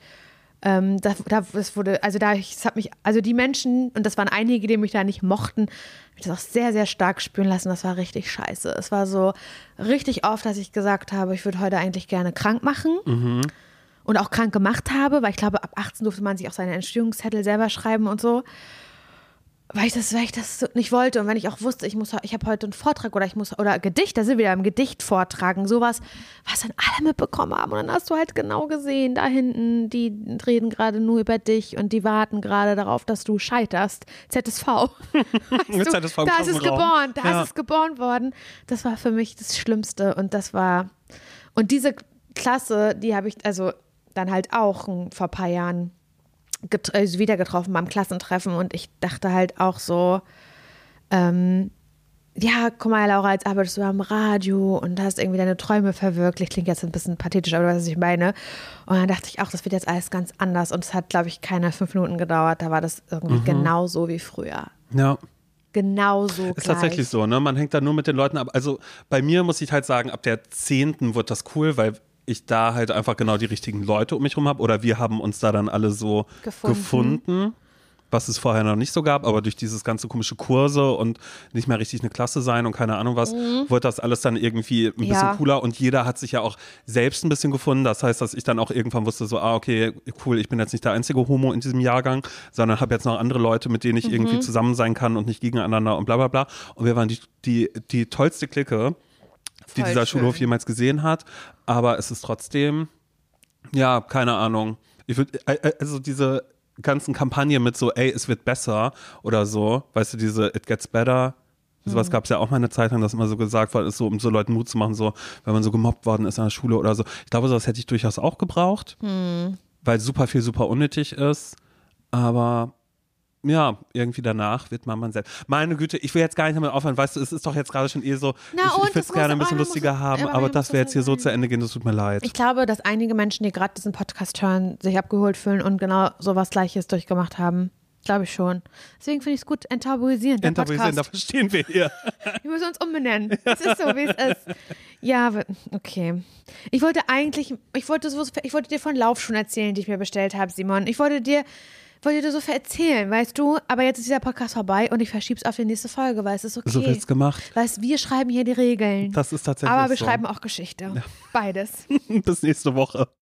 Ähm, da, da, das wurde, also da, ich, es hat mich, also die Menschen, und das waren einige, die mich da nicht mochten, mich das auch sehr, sehr stark spüren lassen. Das war richtig scheiße. Es war so richtig oft, dass ich gesagt habe, ich würde heute eigentlich gerne krank machen. Und auch krank gemacht habe, weil ich glaube, ab 18 durfte man sich auch seine Entschuldigungszettel selber schreiben und so weil ich das, weil ich das nicht wollte und wenn ich auch wusste, ich muss, ich habe heute einen Vortrag oder ich muss oder Gedicht, da sind wir wieder im Gedicht vortragen, sowas, was dann alle mitbekommen haben und dann hast du halt genau gesehen, da hinten, die reden gerade nur über dich und die warten gerade darauf, dass du scheiterst. ZSV. Weißt du, ZSV da ist es geboren, da Ja. ist es geboren worden. Das war für mich das Schlimmste und das war und diese Klasse, die habe ich also dann halt auch vor ein paar Jahren get- also wieder getroffen beim Klassentreffen und ich dachte halt auch so, ähm, ja, guck mal, Laura, jetzt arbeitest du am Radio und hast irgendwie deine Träume verwirklicht. Klingt jetzt ein bisschen pathetisch, aber du weißt, was ich meine. Und dann dachte ich auch, das wird jetzt alles ganz anders. Und es hat, glaube ich, keine fünf Minuten gedauert. Da war das irgendwie Mhm. genauso wie früher. Ja. Genauso Ist gleich. tatsächlich so, ne? Man hängt da nur mit den Leuten ab. Also bei mir muss ich halt sagen, ab der 10. wird das cool, weil ich da halt einfach genau die richtigen Leute um mich rum habe. Oder wir haben uns da dann alle so Gefunden. gefunden. was es vorher noch nicht so gab, aber durch dieses ganze komische Kurse und nicht mehr richtig eine Klasse sein und keine Ahnung was, wurde das alles dann irgendwie ein bisschen Mhm. Ja. cooler und jeder hat sich ja auch selbst ein bisschen gefunden. Das heißt, dass ich dann auch irgendwann wusste, so, ah, okay, cool, ich bin jetzt nicht der einzige Homo in diesem Jahrgang, sondern habe jetzt noch andere Leute, mit denen ich Mhm. irgendwie zusammen sein kann und nicht gegeneinander und bla bla bla. Und wir waren die, die, die tollste Clique, die dieser schön. Schulhof jemals gesehen hat. Aber es ist trotzdem, ja, keine Ahnung. Ich würd, äh, äh, also diese ganzen Kampagnen mit so, ey, es wird besser oder so, weißt du, diese It Gets Better. Sowas Mhm. gab es ja auch mal eine Zeit lang, dass immer so gesagt worden ist, so, um so Leuten Mut zu machen, so, wenn man so gemobbt worden ist an der Schule oder so. Ich glaube, sowas hätte ich durchaus auch gebraucht, Mhm. weil super viel super unnötig ist. Aber ja, irgendwie danach wird man man selbst. Meine Güte, ich will jetzt gar nicht damit aufhören, weißt du, es ist doch jetzt gerade schon eh so, Na ich, ich würde es gerne ein bisschen lustiger haben, aber das wäre jetzt hier so zu Ende gehen, das tut mir leid. Ich glaube, dass einige Menschen, die gerade diesen Podcast hören, sich abgeholt fühlen und genau sowas Gleiches durchgemacht haben. Glaube ich schon. Deswegen finde ich es gut, enttabuisieren. Enttabuisieren, da verstehen wir hier. Wir müssen uns umbenennen. Es ist so, wie es ist. Ja, okay. Ich wollte eigentlich, ich wollte, ich wollte dir von Laufschuhen erzählen, die ich mir bestellt habe, Simon. Ich wollte dir, wollte dir so viel erzählen, weißt du? Aber jetzt ist dieser Podcast vorbei und ich verschieb's auf die nächste Folge, weil es ist okay. So wird's gemacht. Weißt, wir schreiben hier die Regeln. Das ist tatsächlich aber wir so. schreiben auch Geschichte. Beides. Bis nächste Woche.